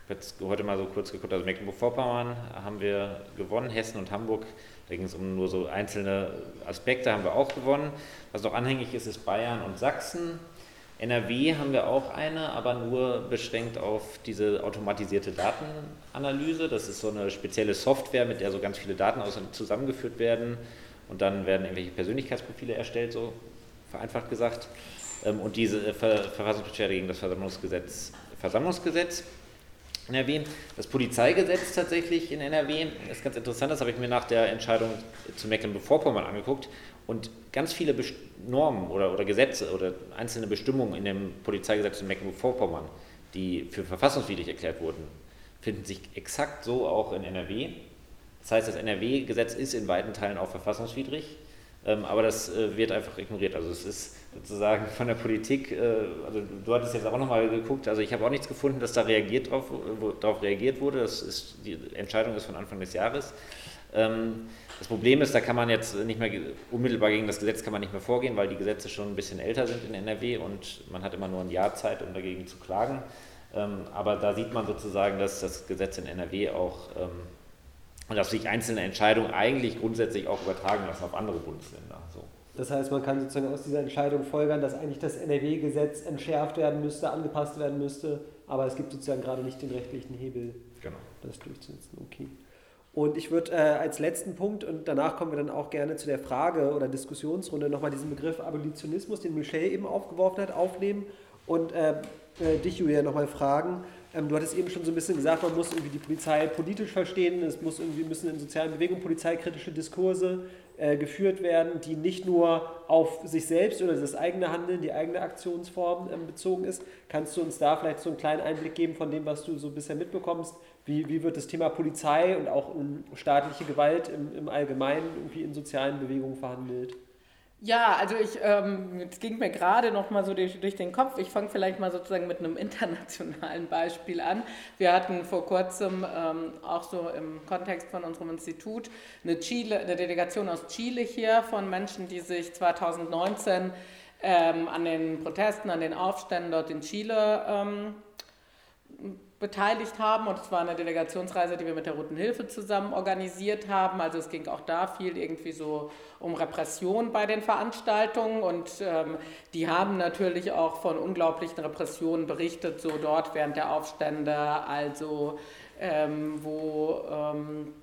jetzt heute mal so kurz geguckt, also Mecklenburg-Vorpommern haben wir gewonnen, Hessen und Hamburg, da ging es um nur so einzelne Aspekte, haben wir auch gewonnen. Was noch anhängig ist, ist Bayern und Sachsen. NRW haben wir auch eine, aber nur beschränkt auf diese automatisierte Datenanalyse. Das ist so eine spezielle Software, mit der so ganz viele Daten zusammengeführt werden und dann werden irgendwelche Persönlichkeitsprofile erstellt, so vereinfacht gesagt. Ähm, und diese Verfassungsbeschwerde gegen das Versammlungsgesetz, Versammlungsgesetz NRW. Das Polizeigesetz tatsächlich in NRW ist ganz interessant, das habe ich mir nach der Entscheidung zu Mecklenburg-Vorpommern angeguckt. Und ganz viele Normen oder, oder Gesetze oder einzelne Bestimmungen in dem Polizeigesetz in Mecklenburg-Vorpommern, die für verfassungswidrig erklärt wurden, finden sich exakt so auch in NRW. Das heißt, das NRW-Gesetz ist in weiten Teilen auch verfassungswidrig, ähm, aber das äh, wird einfach ignoriert. Also es ist sozusagen von der Politik, äh, also du hattest jetzt auch nochmal geguckt, also ich habe auch nichts gefunden, dass da reagiert drauf, wo, darauf reagiert wurde. Das ist, die Entscheidung ist von Anfang des Jahres. Ähm, das Problem ist, da kann man jetzt nicht mehr unmittelbar gegen das Gesetz kann man nicht mehr vorgehen, weil die Gesetze schon ein bisschen älter sind in NRW und man hat immer nur ein Jahr Zeit, um dagegen zu klagen. Ähm, aber da sieht man sozusagen, dass das Gesetz in NRW auch ähm, dass sich einzelne Entscheidungen eigentlich grundsätzlich auch übertragen lassen auf andere Bundesländer. So. Das heißt, man kann sozusagen aus dieser Entscheidung folgern, dass eigentlich das NRW-Gesetz entschärft werden müsste, angepasst werden müsste, aber es gibt sozusagen gerade nicht den rechtlichen Hebel, genau. das durchzusetzen. Okay. Und ich würde äh, als letzten Punkt, und danach kommen wir dann auch gerne zu der Frage oder Diskussionsrunde, nochmal diesen Begriff Abolitionismus, den Michel eben aufgeworfen hat, aufnehmen und äh, äh, dich, Julia, nochmal fragen. Ähm, du hattest eben schon so ein bisschen gesagt, man muss irgendwie die Polizei politisch verstehen, es muss irgendwie, müssen in sozialen Bewegungen polizeikritische Diskurse äh, geführt werden, die nicht nur auf sich selbst oder das eigene Handeln, die eigene Aktionsform ähm, bezogen ist. Kannst du uns da vielleicht so einen kleinen Einblick geben von dem, was du so bisher mitbekommst, wie, wie wird das Thema Polizei und auch staatliche Gewalt im, im Allgemeinen irgendwie in sozialen Bewegungen verhandelt? Ja, also ich, ähm, es ging mir gerade noch mal so durch, durch den Kopf. Ich fange vielleicht mal sozusagen mit einem *laughs* internationalen Beispiel an. Wir hatten vor kurzem ähm, auch so im Kontext von unserem Institut eine, Chile, eine Delegation aus Chile hier von Menschen, die sich 2019 ähm, an den Protesten, an den Aufständen dort in Chile ähm, beteiligt haben und es war eine Delegationsreise, die wir mit der Roten Hilfe zusammen organisiert haben. Also es ging auch da viel irgendwie so um Repression bei den Veranstaltungen und ähm, die haben natürlich auch von unglaublichen Repressionen berichtet, so dort während der Aufstände, also ähm, wo ähm,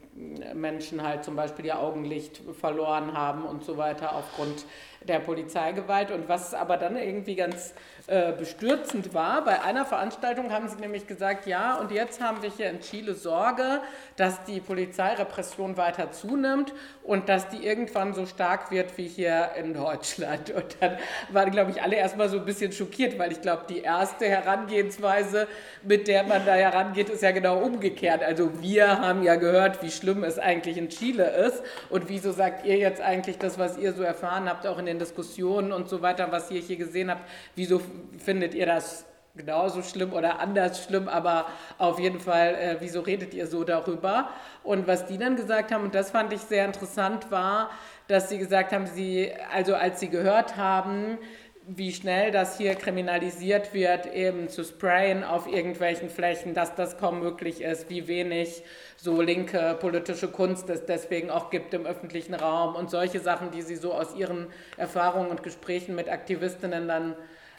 Menschen halt zum Beispiel ihr Augenlicht verloren haben und so weiter aufgrund der Polizeigewalt. Und was aber dann irgendwie ganz äh, bestürzend war. Bei einer Veranstaltung haben sie nämlich gesagt, ja, und jetzt haben wir hier in Chile Sorge, dass die Polizeirepression weiter zunimmt und dass die irgendwann so stark wird wie hier in Deutschland. Und dann waren, glaube ich, alle erstmal so ein bisschen schockiert, weil ich glaube, die erste Herangehensweise, mit der man da herangeht, ist ja genau umgekehrt. Also wir haben ja gehört, wie schlimm es eigentlich in Chile ist. Und wieso sagt ihr jetzt eigentlich das, was ihr so erfahren habt, auch in den Diskussionen und so weiter, was ihr hier gesehen habt, wieso findet ihr das genauso schlimm oder anders schlimm, aber auf jeden Fall, äh, wieso redet ihr so darüber? Und was die dann gesagt haben, und das fand ich sehr interessant, war, dass sie gesagt haben, sie, also als sie gehört haben, wie schnell das hier kriminalisiert wird, eben zu sprayen auf irgendwelchen Flächen, dass das kaum möglich ist, wie wenig so linke politische Kunst es deswegen auch gibt im öffentlichen Raum und solche Sachen, die sie so aus ihren Erfahrungen und Gesprächen mit Aktivistinnen dann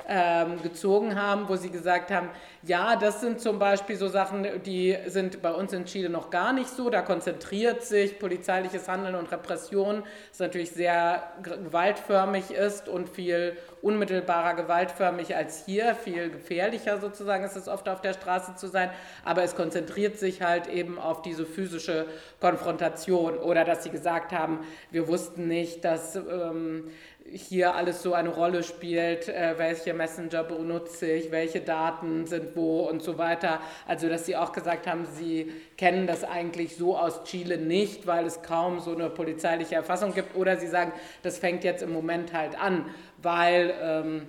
ähm, gezogen haben, wo sie gesagt haben, ja, das sind zum Beispiel so Sachen, die sind bei uns in Chile noch gar nicht so. Da konzentriert sich polizeiliches Handeln und Repression, das natürlich sehr gewaltförmig ist und viel unmittelbarer gewaltförmig als hier, viel gefährlicher sozusagen ist es oft auf der Straße zu sein, aber es konzentriert sich halt eben auf diese physische Konfrontation oder dass sie gesagt haben, wir wussten nicht, dass ähm, hier alles so eine Rolle spielt, äh, welche Messenger benutze ich, welche Daten sind wo und so weiter. Also dass sie auch gesagt haben, sie kennen das eigentlich so aus Chile nicht, weil es kaum so eine polizeiliche Erfassung gibt. Oder sie sagen, das fängt jetzt im Moment halt an, weil... Ähm,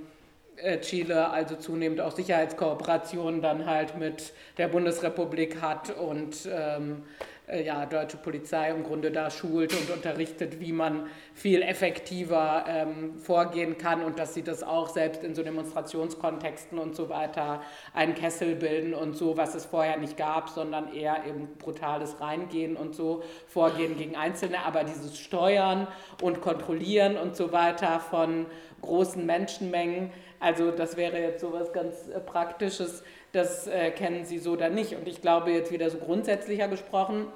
äh, Chile also zunehmend auch Sicherheitskooperationen dann halt mit der Bundesrepublik hat und ähm, äh, ja, deutsche Polizei im Grunde da schult und unterrichtet, wie man viel effektiver ähm, vorgehen kann und dass sie das auch selbst in so Demonstrationskontexten und so weiter einen Kessel bilden und so, was es vorher nicht gab, sondern eher eben brutales Reingehen und so Vorgehen gegen Einzelne, aber dieses Steuern und Kontrollieren und so weiter von großen Menschenmengen, also das wäre jetzt so was ganz äh, Praktisches, das äh, kennen Sie so oder nicht. Und ich glaube, jetzt wieder so grundsätzlicher gesprochen,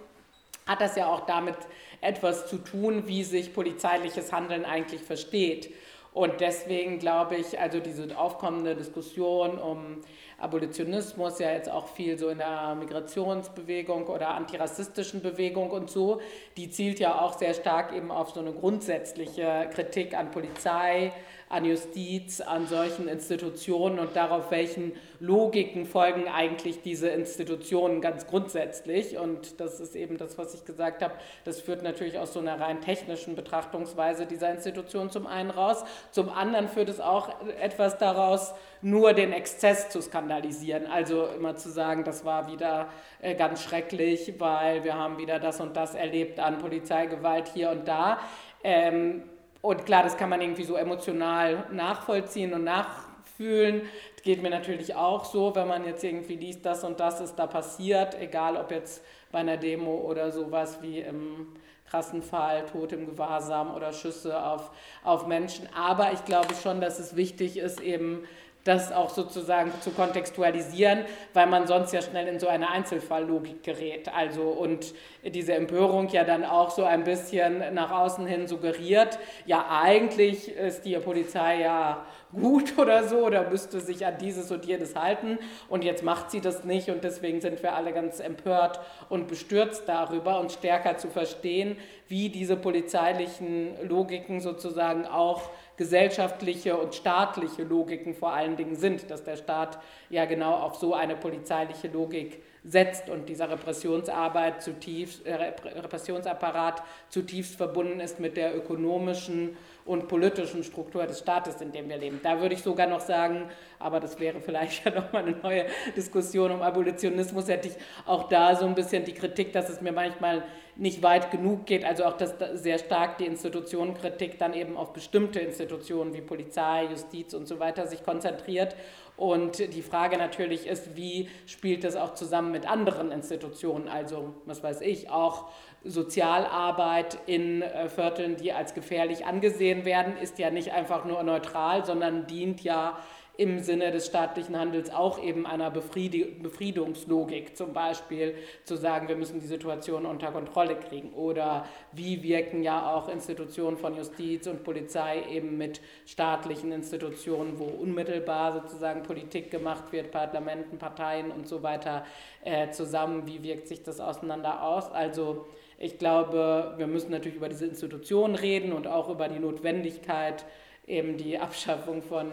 hat das ja auch damit etwas zu tun, wie sich polizeiliches Handeln eigentlich versteht. Und deswegen glaube ich, also diese aufkommende Diskussion um Abolitionismus, ja jetzt auch viel so in der Migrationsbewegung oder antirassistischen Bewegung und so, die zielt ja auch sehr stark eben auf so eine grundsätzliche Kritik an Polizei, an Justiz, an solchen Institutionen und darauf, welchen Logiken folgen eigentlich diese Institutionen ganz grundsätzlich. Und das ist eben das, was ich gesagt habe. Das führt natürlich aus so einer rein technischen Betrachtungsweise dieser Institution zum einen raus. Zum anderen führt es auch etwas daraus, nur den Exzess zu skandalisieren. Also immer zu sagen, das war wieder äh, ganz schrecklich, weil wir haben wieder das und das erlebt an Polizeigewalt hier und da. Ähm, und klar, das kann man irgendwie so emotional nachvollziehen und nachfühlen. Das geht mir natürlich auch so, wenn man jetzt irgendwie liest, das und das ist da passiert, egal ob jetzt bei einer Demo oder sowas wie im krassen Fall, Tod im Gewahrsam oder Schüsse auf, auf Menschen. Aber ich glaube schon, dass es wichtig ist, eben das auch sozusagen zu kontextualisieren, weil man sonst ja schnell in so eine Einzelfalllogik gerät. Also und diese Empörung ja dann auch so ein bisschen nach außen hin suggeriert, ja eigentlich ist die Polizei ja gut *laughs* oder so oder müsste sich an dieses und jenes halten und jetzt macht sie das nicht und deswegen sind wir alle ganz empört und bestürzt darüber und stärker zu verstehen, wie diese polizeilichen Logiken sozusagen auch gesellschaftliche und staatliche Logiken vor allen Dingen sind, dass der Staat ja genau auf so eine polizeiliche Logik setzt und dieser Repressionsarbeit zutiefst, äh, Repressionsapparat zutiefst verbunden ist mit der ökonomischen und politischen Struktur des Staates, in dem wir leben. Da würde ich sogar noch sagen, aber das wäre vielleicht *laughs* ja nochmal eine neue Diskussion um Abolitionismus, hätte ich auch da so ein bisschen die Kritik, dass es mir manchmal nicht weit genug geht, also auch dass sehr stark die Institutionenkritik dann eben auf bestimmte Institutionen wie Polizei, Justiz und so weiter sich konzentriert. Und die Frage natürlich ist, wie spielt das auch zusammen mit anderen Institutionen, also was weiß ich, auch Sozialarbeit in äh, Vierteln, die als gefährlich angesehen werden, ist ja nicht einfach nur neutral, sondern dient ja im Sinne des staatlichen Handels auch eben einer Befriedungslogik, zum Beispiel zu sagen, wir müssen die Situation unter Kontrolle kriegen. Oder wie wirken ja auch Institutionen von Justiz und Polizei eben mit staatlichen Institutionen, wo unmittelbar sozusagen Politik gemacht wird, Parlamenten, Parteien und so weiter äh, zusammen. Wie wirkt sich das auseinander aus? Also ich glaube, wir müssen natürlich über diese Institutionen reden und auch über die Notwendigkeit, eben die Abschaffung von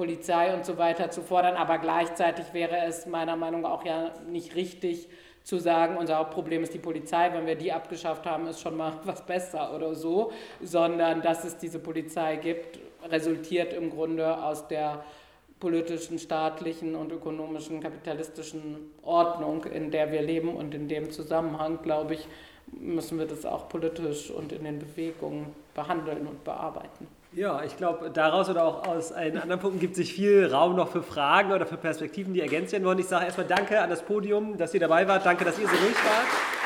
Polizei und so weiter zu fordern. Aber gleichzeitig wäre es meiner Meinung nach auch ja nicht richtig zu sagen, unser Hauptproblem ist die Polizei, wenn wir die abgeschafft haben, ist schon mal *laughs* was besser oder so, sondern dass es diese Polizei gibt, resultiert im Grunde aus der politischen, staatlichen und ökonomischen, kapitalistischen Ordnung, in der wir leben. Und in dem Zusammenhang, glaube ich, müssen wir das auch politisch und in den Bewegungen behandeln und bearbeiten. Ja, ich glaube, daraus oder auch aus einen anderen Punkten gibt sich viel Raum noch für Fragen oder für Perspektiven, die ergänzt werden wollen. Ich sage erstmal Danke an das Podium, dass ihr dabei wart. Danke, dass ihr so ruhig wart.